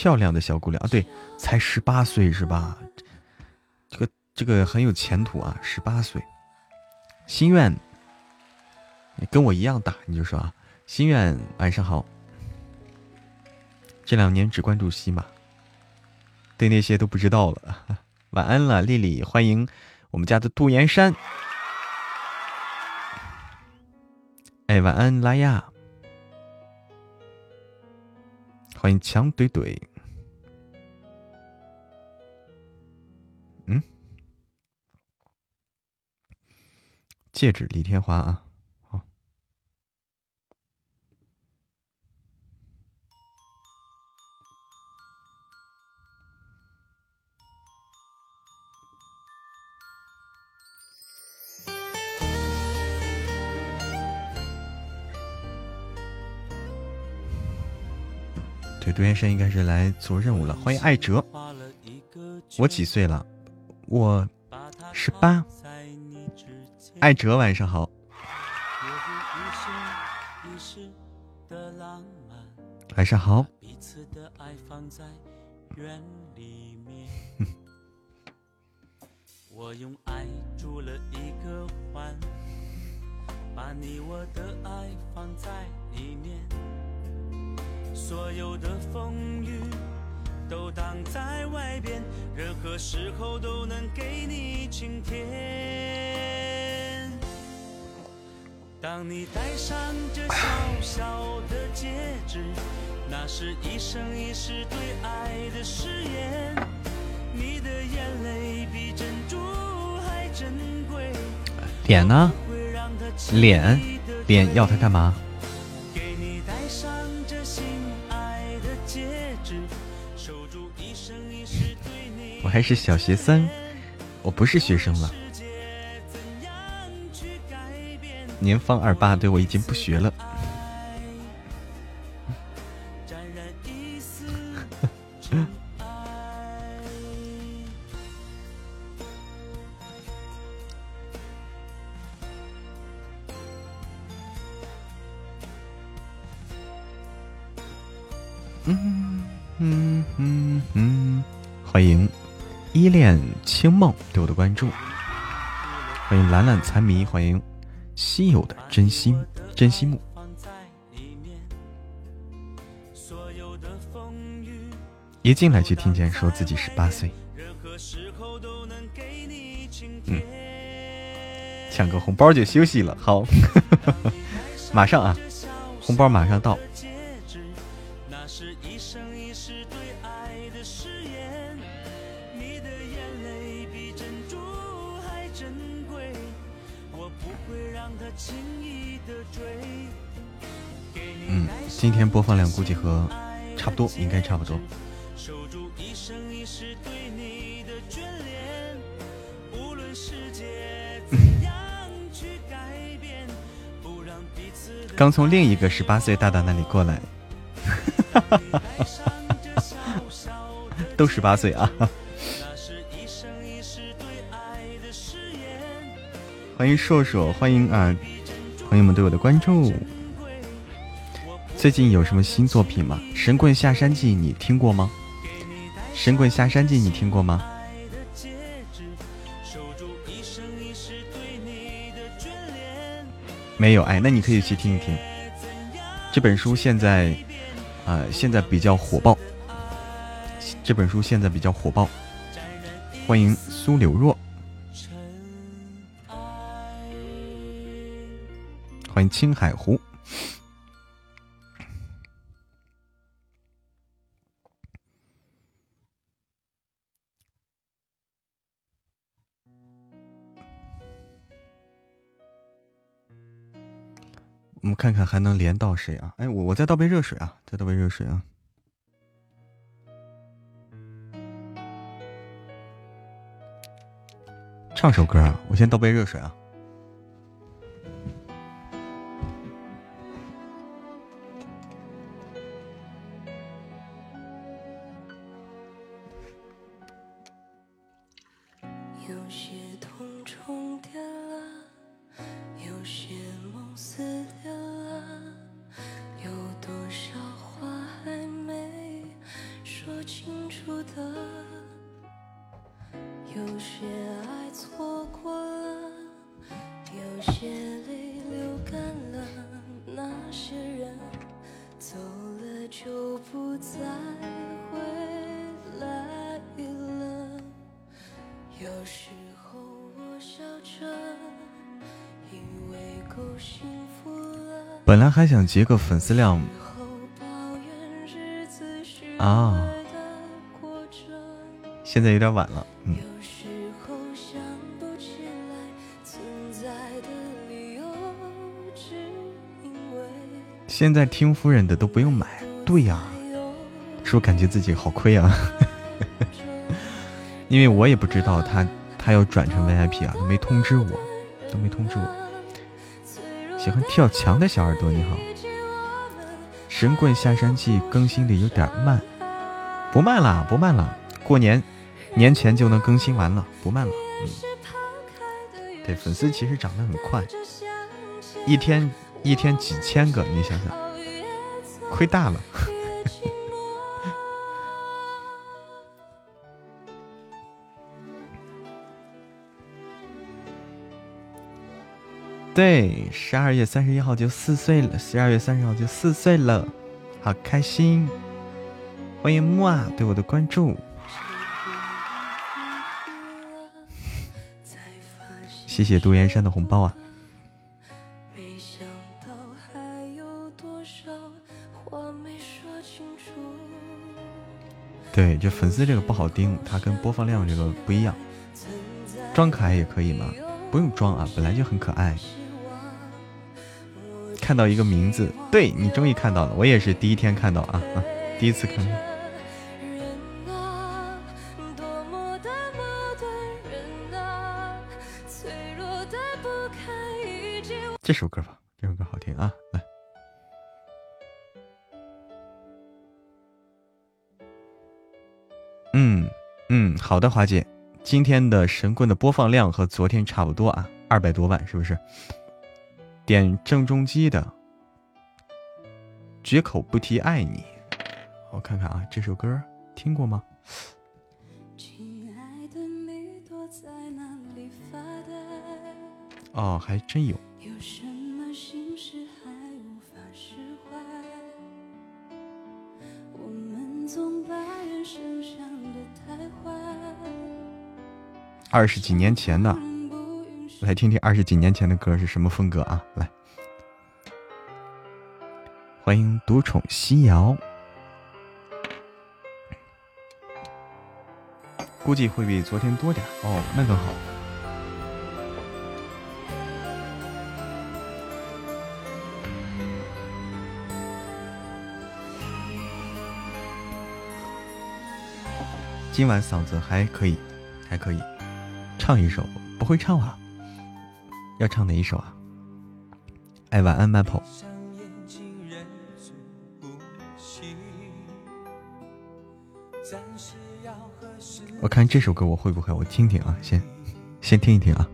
漂亮的小姑娘啊，对，才十八岁是吧？这个这个很有前途啊，十八岁。心愿，你跟我一样大，你就说啊。心愿，晚上好。这两年只关注西马，对那些都不知道了。[LAUGHS] 晚安了，丽丽，欢迎我们家的杜岩山。哎，晚安，拉亚。欢迎强怼怼。戒指，李天华啊，好。对，杜先生应该是来做任务了。欢迎艾哲，我几岁了？我十八。艾哲，晚上好。晚上好。我用爱筑了一个环，把你我的爱放在里面，所有的风雨都挡在外边，任何时候都能给你晴天。当你戴上这小小的戒指，那是一生一世对爱的誓言。你的眼泪比珍珠还珍贵。脸呢？脸，脸要它干嘛？给你戴上这心爱的戒指，守住一生一世对你我还是小学三，我不是学生了。年方二八，对我已经不学了。嗯嗯嗯嗯，欢迎依恋清梦对我的关注，欢迎懒懒残迷，欢迎稀有的真心真心木。一进来就听见说自己十八岁，嗯，抢个红包就休息了，好，[LAUGHS] 马上啊，红包马上到。今天播放量估计和差不多，应该差不多。[LAUGHS] 刚从另一个十八岁大大那里过来，[LAUGHS] 都十八岁啊！[LAUGHS] 欢迎硕硕，欢迎啊，朋友们对我的关注。最近有什么新作品吗？《神棍下山记》你听过吗？《神棍下山记》你听过吗？没有哎，那你可以去听一听。这本书现在，呃，现在比较火爆。这本书现在比较火爆。欢迎苏柳若，欢迎青海湖。看看还能连到谁啊？哎，我我再倒杯热水啊，再倒杯热水啊。唱首歌啊，我先倒杯热水啊。还想截个粉丝量啊，现在有点晚了，嗯。现在听夫人的都不用买，对呀，是不是感觉自己好亏啊？[LAUGHS] 因为我也不知道他他要转成 VIP 啊，都没通知我，都没通知我。喜欢跳墙的小耳朵，你好。神棍下山记更新的有点慢，不慢了，不慢了。过年年前就能更新完了，不慢了。嗯，对，粉丝其实涨得很快，一天一天几千个，你想想，亏大了。[LAUGHS] 对，十二月三十一号就四岁了，十二月三十号就四岁了，好开心！欢迎木啊对我的关注，谢谢杜岩山的红包啊！对，就粉丝这个不好盯，它跟播放量这个不一样，装可爱也可以吗？不用装啊，本来就很可爱。看到一个名字，对你终于看到了。我也是第一天看到啊，第一次看到。这首歌吧，这首歌好听啊。来。嗯嗯，好的，华姐，今天的神棍的播放量和昨天差不多啊，二百多万是不是？点郑中基的《绝口不提爱你》，我看看啊，这首歌听过吗？哦，还真有。二十几年前的，来听听二十几年前的歌是什么风格啊？来，欢迎独宠西瑶，估计会比昨天多点哦，那更好。今晚嗓子还可以，还可以。唱一首不会唱啊，要唱哪一首啊？哎，晚安，Maple。我看这首歌我会不会？我听听啊，先先听一听啊。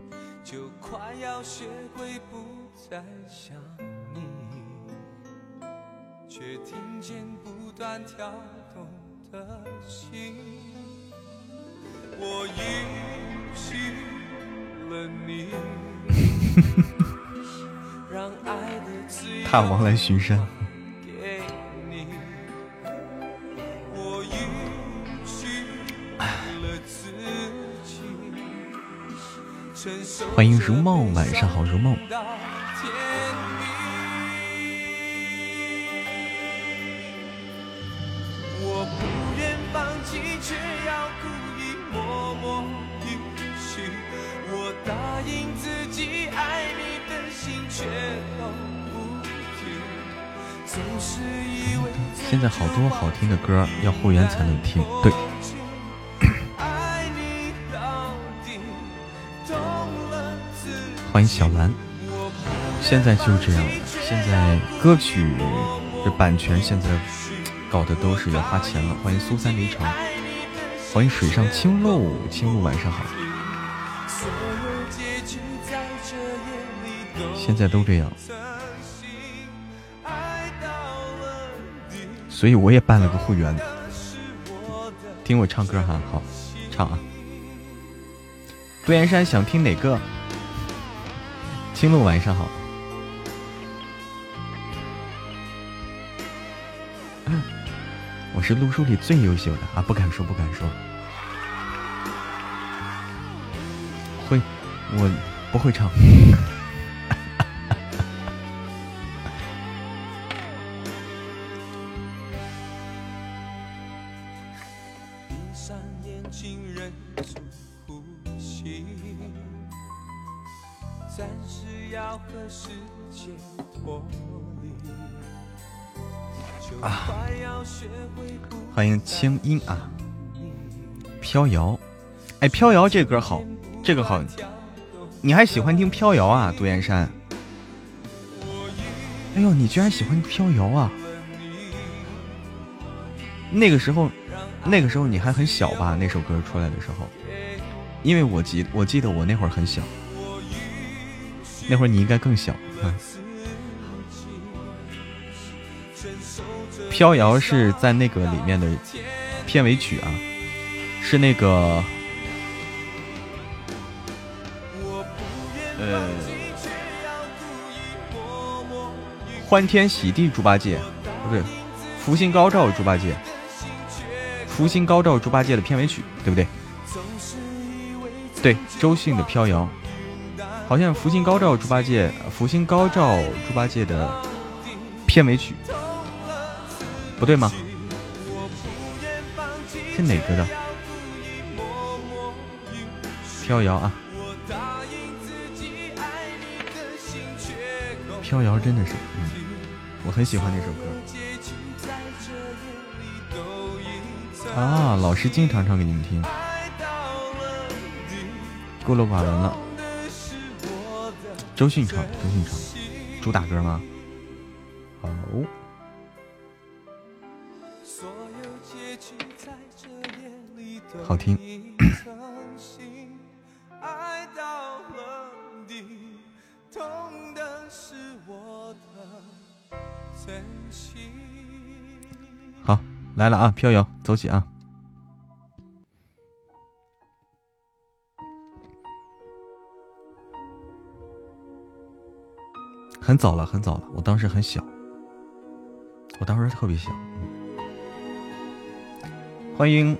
踏王来巡山。欢迎如梦，晚上好，如梦。现在好多好听的歌要会员才能听，对。欢迎小兰。现在就这样了，现在歌曲的版权现在搞的都是要花钱了。欢迎苏三离城，欢迎水上青露，青露晚上好。现在都这样。所以我也办了个会员，听我唱歌哈，好唱啊！杜岩山想听哪个？青露晚上好，[LAUGHS] 我是录书里最优秀的啊，不敢说不敢说，会，我不会唱。飘摇，哎，飘摇这歌好，这个好，你还喜欢听飘摇啊，杜岩山？哎呦，你居然喜欢飘摇啊？那个时候，那个时候你还很小吧？那首歌出来的时候，因为我记我记得我那会儿很小，那会儿你应该更小。飘摇是在那个里面的片尾曲啊，是那个呃，欢天喜地猪八戒不对，福星高照猪八戒，福星高照猪八戒的片尾曲对不对？对，周迅的飘摇，好像福星高照猪八戒，福星高照猪八戒的片尾曲。不对吗？是哪个的？飘摇啊！飘摇真的是，嗯，我很喜欢那首歌。啊，老师经常唱给你们听。孤陋寡闻了。周迅唱，周迅唱。主打歌吗？好。好听。[COUGHS] 好，来了啊！飘摇，走起啊！很早了，很早了，我当时很小，我当时特别小。欢迎，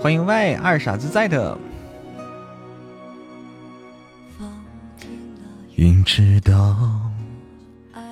欢迎 Y 二傻子在的。云知道，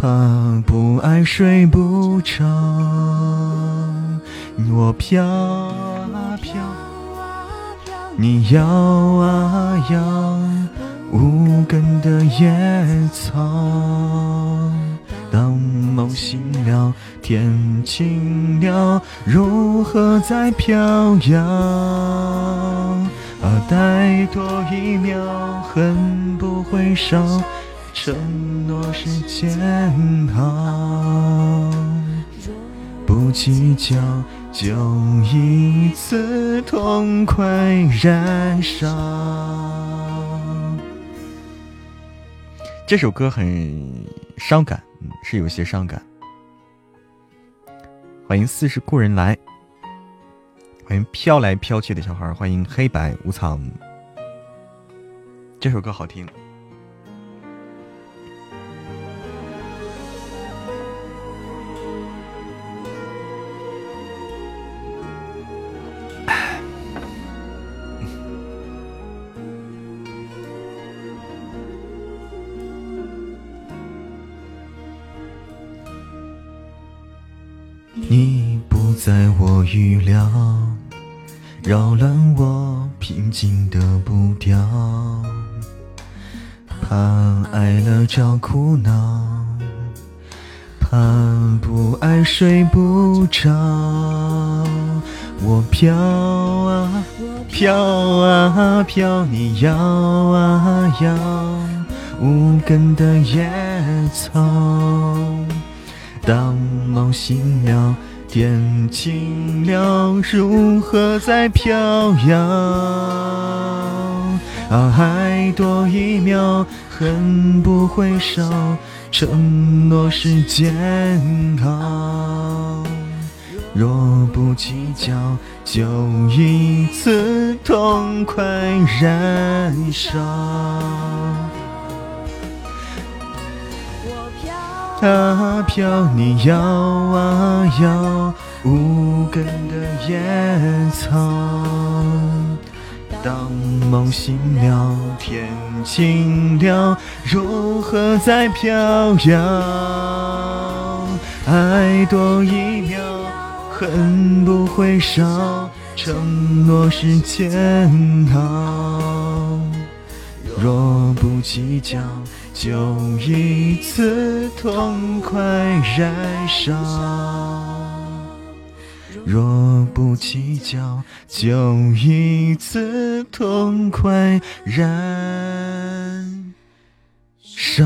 怕不爱睡不着，我飘啊飘，你摇啊摇，无根的野草。当梦醒了，天晴了，如何再飘摇？啊，再多一秒，恨不会少。承诺是煎熬，不计较，就一次痛快燃烧。这首歌很伤感，是有些伤感。欢迎似是故人来，欢迎飘来飘去的小孩，欢迎黑白无常。这首歌好听。预料，扰乱我平静的步调，怕爱了找苦恼，怕不爱睡不着。我飘啊飘啊飘，你摇啊摇，无根的野草。当梦醒了，天晴了，如何再飘摇？啊，爱多一秒，恨不会少，承诺是煎熬。若不计较，就一次痛快燃烧。啊飘，你摇啊摇，无根的野草。当梦醒了，天晴了，如何再飘摇？爱多一秒，恨不会少，承诺是煎熬。若不计较。就一次痛快燃烧，若不计较，就一次痛快燃烧。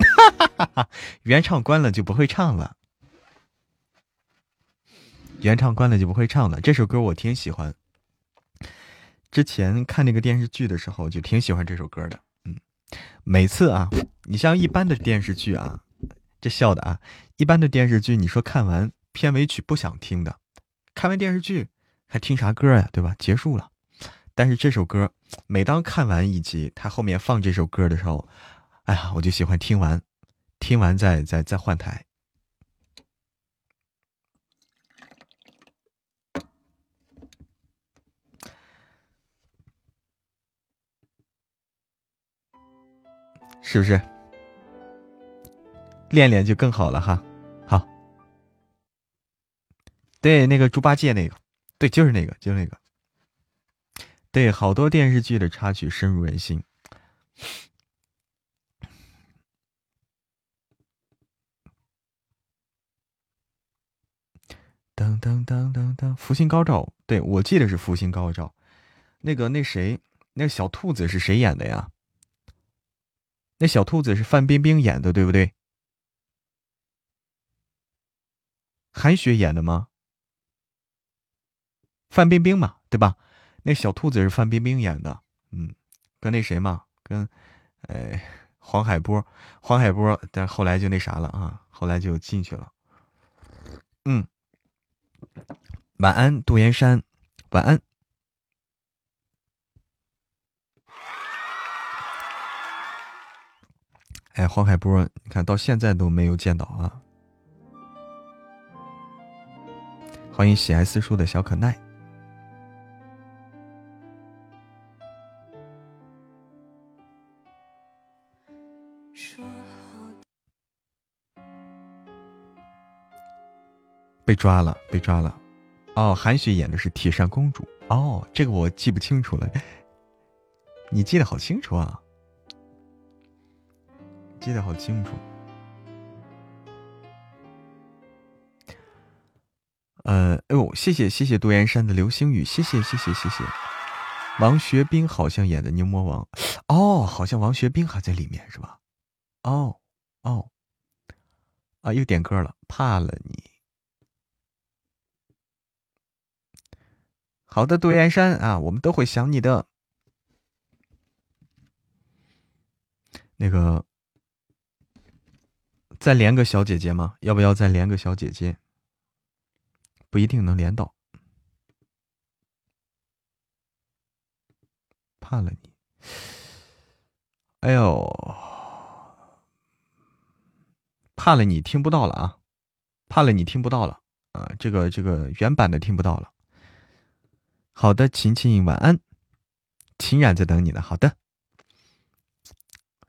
哈哈哈哈！原唱关了就不会唱了。原唱关了就不会唱了。这首歌我挺喜欢，之前看那个电视剧的时候就挺喜欢这首歌的。嗯，每次啊，你像一般的电视剧啊，这笑的啊，一般的电视剧，你说看完片尾曲不想听的，看完电视剧还听啥歌呀，对吧？结束了。但是这首歌，每当看完一集，他后面放这首歌的时候，哎呀，我就喜欢听完，听完再再再换台。是不是？练练就更好了哈。好，对，那个猪八戒那个，对，就是那个，就是那个。对，好多电视剧的插曲深入人心。噔噔噔噔噔，福星高照。对我记得是福星高照。那个那谁，那个小兔子是谁演的呀？那小兔子是范冰冰演的，对不对？韩雪演的吗？范冰冰嘛，对吧？那小兔子是范冰冰演的，嗯，跟那谁嘛，跟，哎，黄海波，黄海波，但后来就那啥了啊，后来就进去了。嗯，晚安，杜岩山，晚安。哎，黄海波，你看到现在都没有见到啊！欢迎喜爱四叔的小可耐。被抓了，被抓了。哦，韩雪演的是铁扇公主。哦，这个我记不清楚了。你记得好清楚啊！记得好清楚。呃，哎呦，谢谢谢谢杜岩山的流星雨，谢谢谢谢谢谢。王学兵好像演的牛魔王，哦，好像王学兵还在里面是吧？哦哦，啊，又点歌了，怕了你。好的，杜岩山啊，我们都会想你的。那个。再连个小姐姐吗？要不要再连个小姐姐？不一定能连到。怕了你。哎呦，怕了你听不到了啊！怕了你听不到了啊！这个这个原版的听不到了。好的，晴晴晚安。秦冉在等你呢。好的，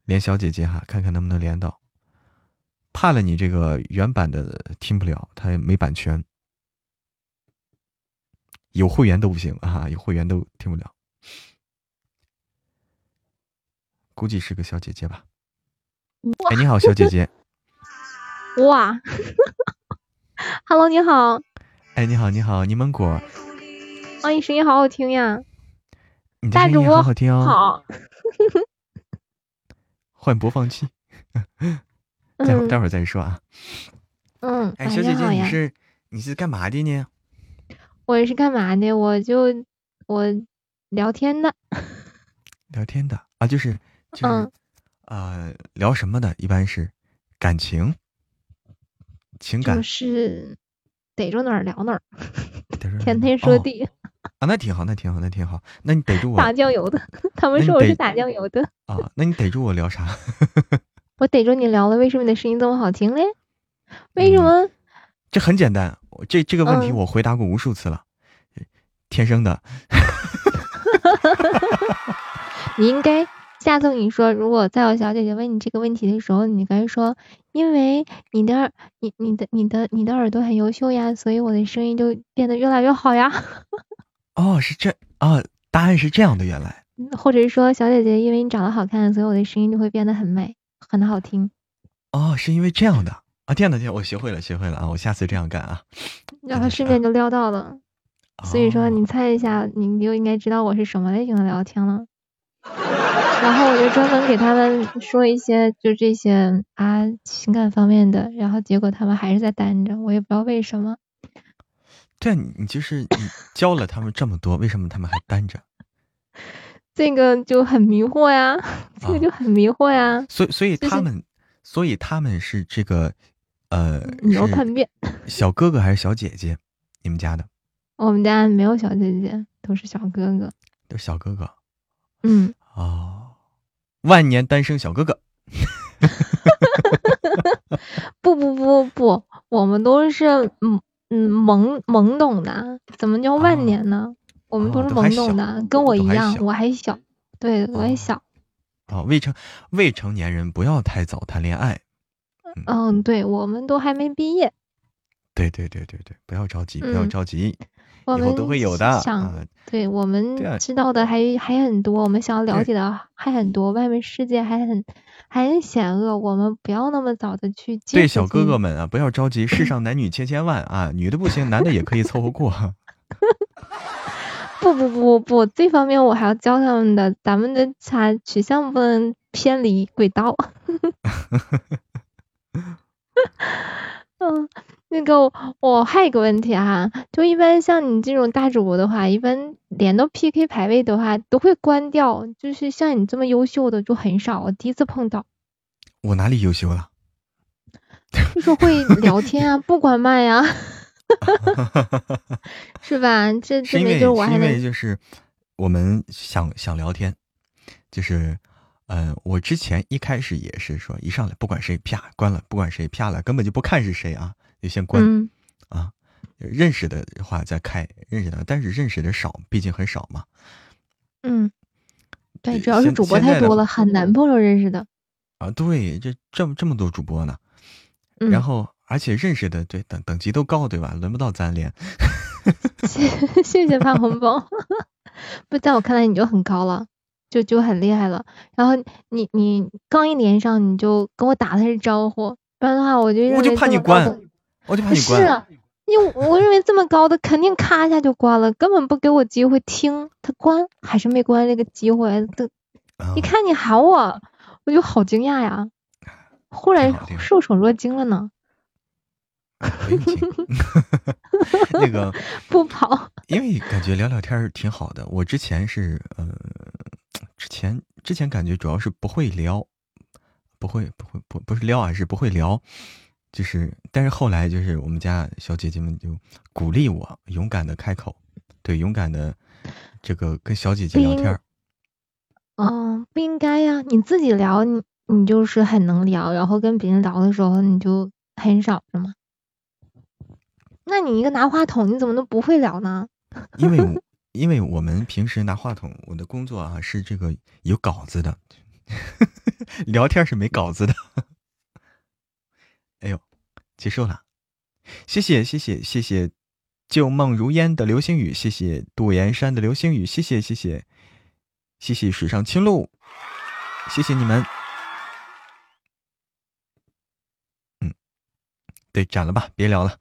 连小姐姐哈，看看能不能连到。怕了你这个原版的听不了，它没版权，有会员都不行啊，有会员都听不了。估计是个小姐姐吧？哎，你好，小姐姐。[LAUGHS] 哇，[LAUGHS] Hello，你好。哎，你好，你好，柠檬果。啊，你声音好好听呀！大主播，好好听哦。好。[LAUGHS] 换播放器。待会儿待会儿再说啊。嗯，哎，小姐姐，你是你是干嘛的呢？我是干嘛的？我就我聊天的。聊天的啊，就是就是啊，聊什么的？一般是感情、情感。就是逮着哪儿聊哪儿，天天说地。啊，那挺好，那挺好，那挺好。那你逮住我打酱油的，他们说我是打酱油的。啊，那你逮住我聊啥？[LAUGHS] 我逮着你聊了，为什么你的声音这么好听嘞？为什么？这很简单，这这个问题我回答过无数次了，天生的。[LAUGHS] 你应该下次你说，如果再有小姐姐问你这个问题的时候，你该说，因为你的你你的你的你的耳朵很优秀呀，所以我的声音就变得越来越好呀。[LAUGHS] 哦，是这啊，答案是这样的，原来。或者是说，小姐姐，因为你长得好看，所以我的声音就会变得很美。很好听，哦，是因为这样的啊！天呐天，我学会了，学会了啊！我下次这样干啊。然后顺便就撩到了，所以说你猜一下，你就应该知道我是什么类型的聊天了。然后我就专门给他们说一些就这些啊情感方面的，然后结果他们还是在单着，我也不知道为什么。对啊，你你就是你教了他们这么多，为什么他们还单着？这个就很迷惑呀，这个就很迷惑呀。所以，所以他们，所以他们是这个，呃，你要叛变。小哥哥还是小姐姐？你们家的？我们家没有小姐姐，都是小哥哥。都是小哥哥。嗯。哦，万年单身小哥哥。[LAUGHS] 不不不不，我们都是嗯嗯懵懵懂的，怎么叫万年呢？我们都是懵懂的，跟我一样，我还小，对我还小。啊，未成未成年人不要太早谈恋爱。嗯，对，我们都还没毕业。对对对对对，不要着急，不要着急，以后都会有的。想，对我们知道的还还很多，我们想要了解的还很多，外面世界还很还很险恶，我们不要那么早的去。对小哥哥们啊，不要着急，世上男女千千万啊，女的不行，男的也可以凑合过。[LAUGHS] 不不不不，这方面我还要教他们的，咱们的差取向不能偏离轨道。[LAUGHS] 嗯，那个我还有一个问题哈，就一般像你这种大主播的话，一般连到 PK 排位的话都会关掉，就是像你这么优秀的就很少，我第一次碰到。我哪里优秀了？就是会聊天啊，不关麦呀。[LAUGHS] 是吧？这是因为因为就是我们想想聊天，就是嗯，我之前一开始也是说一上来不管谁啪关了，不管谁啪了，根本就不看是谁啊，就先关啊。认识的话再开，认识的，但是认识的少，毕竟很少嘛。嗯，对，主要是主播太多了，很难碰着认识的。啊，对，这这么这么多主播呢，然后。而且认识的对等等级都高对吧？轮不到咱连。[LAUGHS] 谢谢谢发红包，[LAUGHS] 不在我看来你就很高了，就就很厉害了。然后你你刚一连上你就跟我打的是招呼，不然的话我就我就怕你关，我就怕你关。是，因为我认为这么高的肯定咔一下就关了，根本不给我机会听他关还是没关这个机会。他一看你喊我，我就好惊讶呀，忽然受宠若惊了呢。[LAUGHS] 那个 [LAUGHS] 不跑，因为感觉聊聊天挺好的。我之前是呃，之前之前感觉主要是不会聊，不会不会不不是撩，啊是不会聊。就是，但是后来就是我们家小姐姐们就鼓励我勇敢的开口，对，勇敢的这个跟小姐姐聊天。嗯，不应该呀，你自己聊，你你就是很能聊，然后跟别人聊的时候你就很少是吗？那你一个拿话筒，你怎么都不会聊呢？[LAUGHS] 因为，因为我们平时拿话筒，我的工作啊是这个有稿子的，[LAUGHS] 聊天是没稿子的。[LAUGHS] 哎呦，结束了，谢谢谢谢谢谢旧梦如烟的流星雨，谢谢杜岩山的流星雨，谢谢谢谢谢谢水上青露，谢谢你们。嗯，对，斩了吧，别聊了。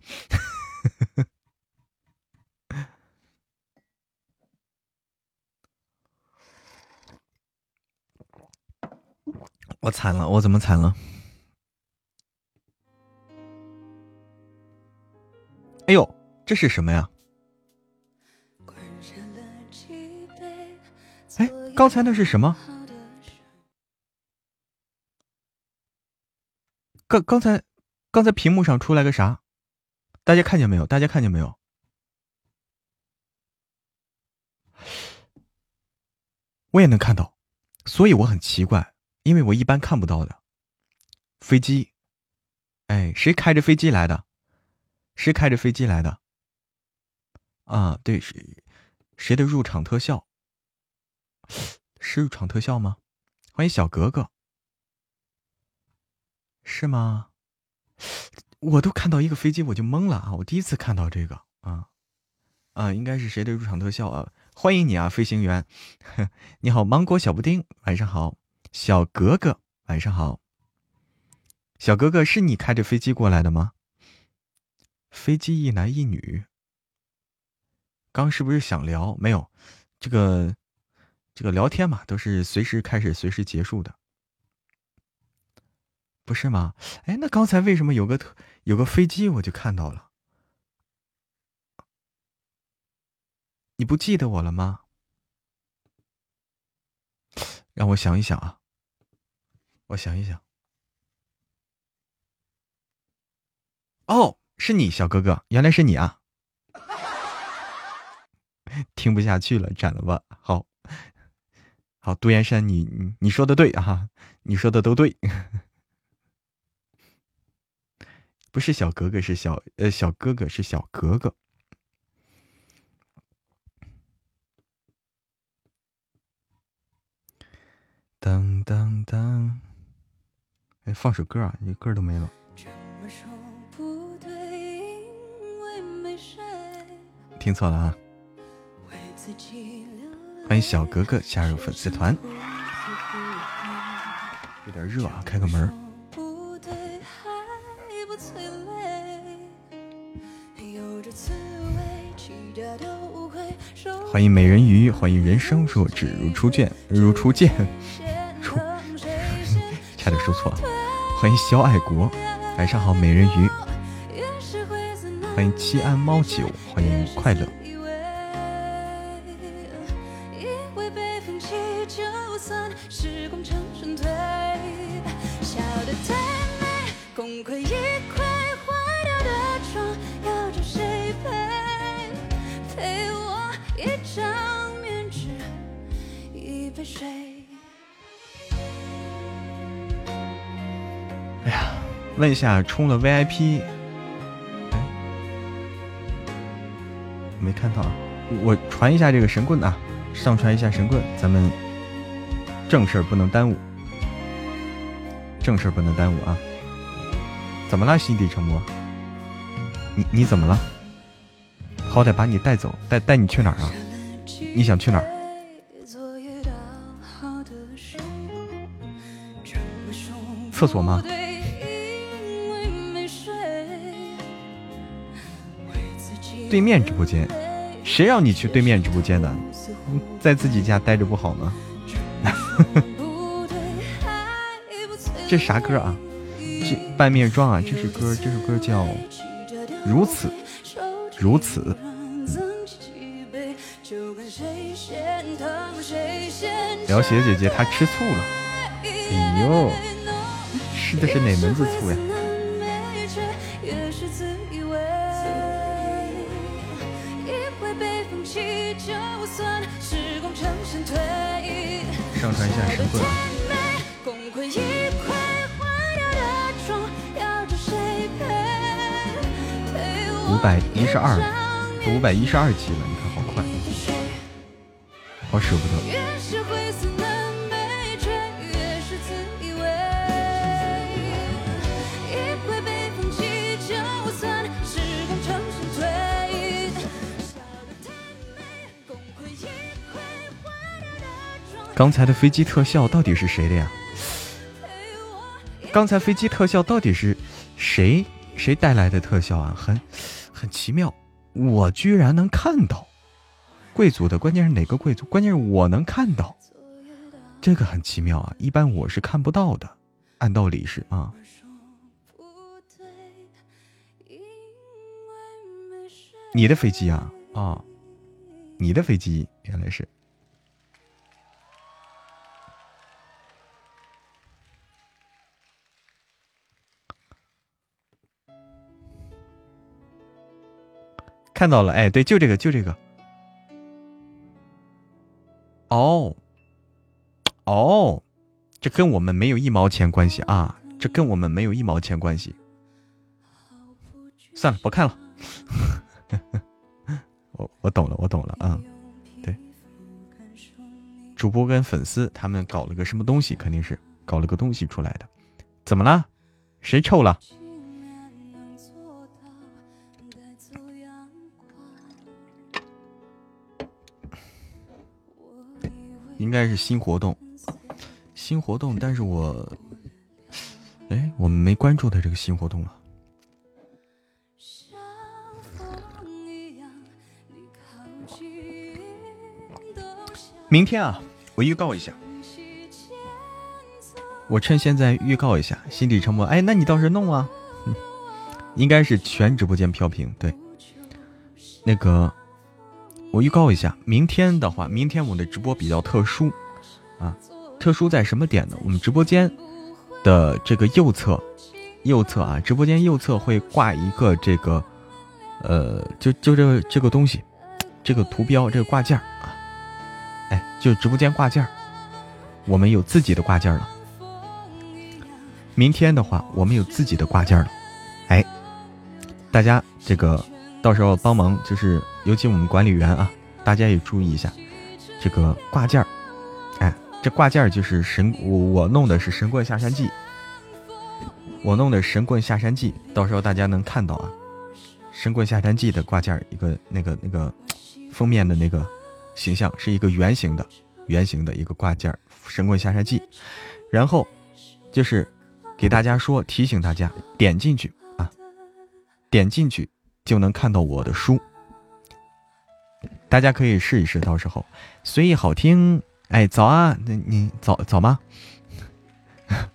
[LAUGHS] 我惨了，我怎么惨了？哎呦，这是什么呀？哎，刚才那是什么？刚刚才刚才屏幕上出来个啥？大家看见没有？大家看见没有？我也能看到，所以我很奇怪，因为我一般看不到的飞机。哎，谁开着飞机来的？谁开着飞机来的？啊，对，谁谁的入场特效？是入场特效吗？欢迎小格格，是吗？我都看到一个飞机，我就懵了啊！我第一次看到这个啊啊，应该是谁的入场特效啊？欢迎你啊，飞行员！[LAUGHS] 你好，芒果小布丁，晚上好，小格格，晚上好，小格格是你开着飞机过来的吗？飞机一男一女，刚是不是想聊？没有，这个这个聊天嘛，都是随时开始，随时结束的。不是吗？哎，那刚才为什么有个有个飞机我就看到了？你不记得我了吗？让我想一想啊，我想一想。哦，是你小哥哥，原来是你啊！[LAUGHS] 听不下去了，斩了吧。好，好，杜岩山，你你你说的对啊，你说的都对。不是小格格，是小呃小哥哥，是小格格。当当当哎，放首歌啊，你歌都没了。听错了啊！欢迎小格格加入粉丝团。有点热啊，开个门。欢迎美人鱼，欢迎人生若只如初见，如初见，初差点说错。欢迎肖爱国，晚上好，美人鱼。欢迎七安猫九，欢迎快乐。一下，充了 VIP，没看到啊？我传一下这个神棍啊，上传一下神棍，咱们正事儿不能耽误，正事儿不能耽误啊！怎么了，心底沉默？你你怎么了？好歹把你带走，带带你去哪儿啊？你想去哪儿？厕所吗？对面直播间，谁让你去对面直播间的？在自己家待着不好吗？[LAUGHS] 这啥歌啊？这半面妆啊？这首歌，这首歌叫《如此如此》。聊鞋姐姐她吃醋了，哎呦，吃的是哪门子醋呀？传一下神棍。五百一十二，五百一十二级了，你看好快，好舍不得。刚才的飞机特效到底是谁的呀？刚才飞机特效到底是谁谁带来的特效啊？很很奇妙，我居然能看到贵族的，关键是哪个贵族？关键是我能看到，这个很奇妙啊！一般我是看不到的，按道理是啊。你的飞机啊啊，你的飞机原来是。看到了，哎，对，就这个，就这个。哦，哦，这跟我们没有一毛钱关系啊！这跟我们没有一毛钱关系。算了，不看了。[LAUGHS] 我我懂了，我懂了啊。对，主播跟粉丝他们搞了个什么东西，肯定是搞了个东西出来的。怎么了？谁臭了？应该是新活动，新活动，但是我，哎，我们没关注他这个新活动啊。明天啊，我预告一下，我趁现在预告一下，心底沉默。哎，那你倒是弄啊，应该是全直播间飘屏，对，那个。我预告一下，明天的话，明天我的直播比较特殊，啊，特殊在什么点呢？我们直播间的这个右侧，右侧啊，直播间右侧会挂一个这个，呃，就就这个这个东西，这个图标，这个挂件啊，哎，就直播间挂件我们有自己的挂件了。明天的话，我们有自己的挂件了，哎，大家这个。到时候帮忙，就是尤其我们管理员啊，大家也注意一下这个挂件儿。哎，这挂件儿就是神，我我弄的是《神棍下山记》，我弄的《神棍下山记》，到时候大家能看到啊，《神棍下山记》的挂件儿一个那个那个封面的那个形象是一个圆形的圆形的一个挂件儿，《神棍下山记》，然后就是给大家说提醒大家点进去啊，点进去就能看到我的书，大家可以试一试，到时候随意好听，哎，早啊，你你早早吗？[LAUGHS]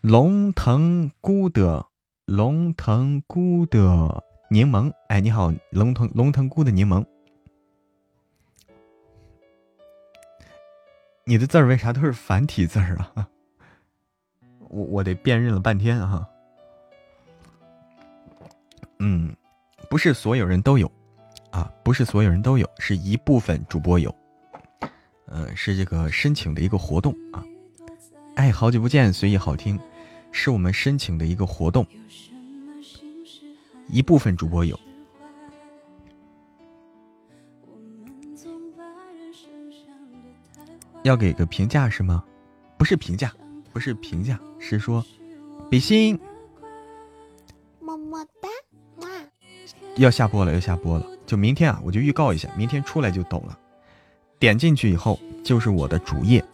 龙腾菇的龙腾菇的柠檬，哎，你好，龙腾龙腾菇的柠檬，你的字儿为啥都是繁体字儿啊？[LAUGHS] 我我得辨认了半天啊。嗯，不是所有人都有啊，不是所有人都有，是一部分主播有。呃，是这个申请的一个活动啊。哎，好久不见，随意好听。是我们申请的一个活动，一部分主播有，要给个评价是吗？不是评价，不是评价，是说比心，么么哒，要下播了，要下播了，就明天啊，我就预告一下，明天出来就懂了。点进去以后就是我的主页，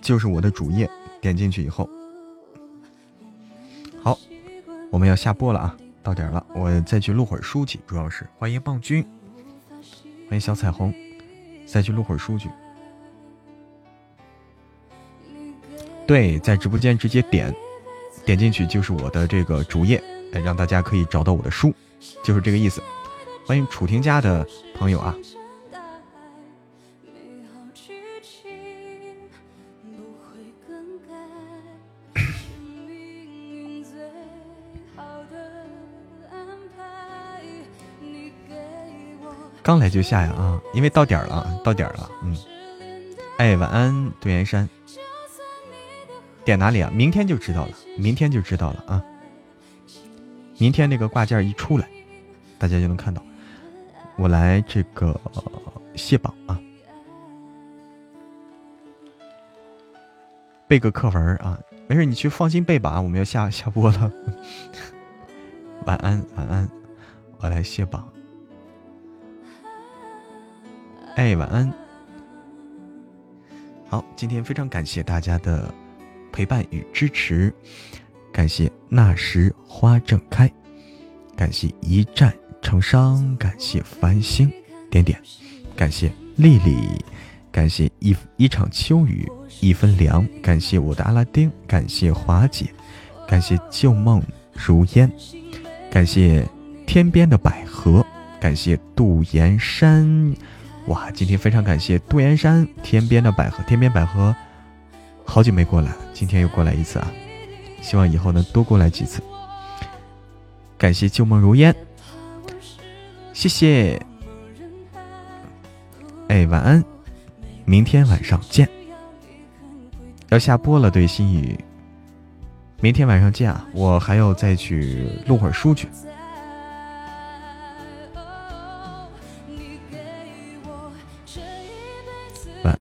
就是我的主页，点进去以后。好我们要下播了啊，到点了，我再去录会儿书去。主要是欢迎棒君，欢迎小彩虹，再去录会儿书去。对，在直播间直接点，点进去就是我的这个主页，哎，让大家可以找到我的书，就是这个意思。欢迎楚婷家的朋友啊。[COUGHS] 刚来就下呀啊！因为到点了，到点了，嗯。哎，晚安，杜岩山。点哪里啊？明天就知道了，明天就知道了啊。明天那个挂件一出来，大家就能看到。我来这个卸榜啊，背个课文啊，没事，你去放心背吧。我们要下下播了。[LAUGHS] 晚安，晚安，我来卸榜。哎，晚安。好，今天非常感谢大家的陪伴与支持，感谢那时花正开，感谢一战成伤，感谢繁星点点，感谢丽丽，感谢一一场秋雨一分凉，感谢我的阿拉丁，感谢华姐，感谢旧梦如烟，感谢天边的百合，感谢杜岩山。哇，今天非常感谢杜岩山天边的百合，天边百合好久没过来，今天又过来一次啊！希望以后能多过来几次。感谢旧梦如烟，谢谢。哎，晚安，明天晚上见。要下播了，对心雨，明天晚上见啊！我还要再去录会儿书去。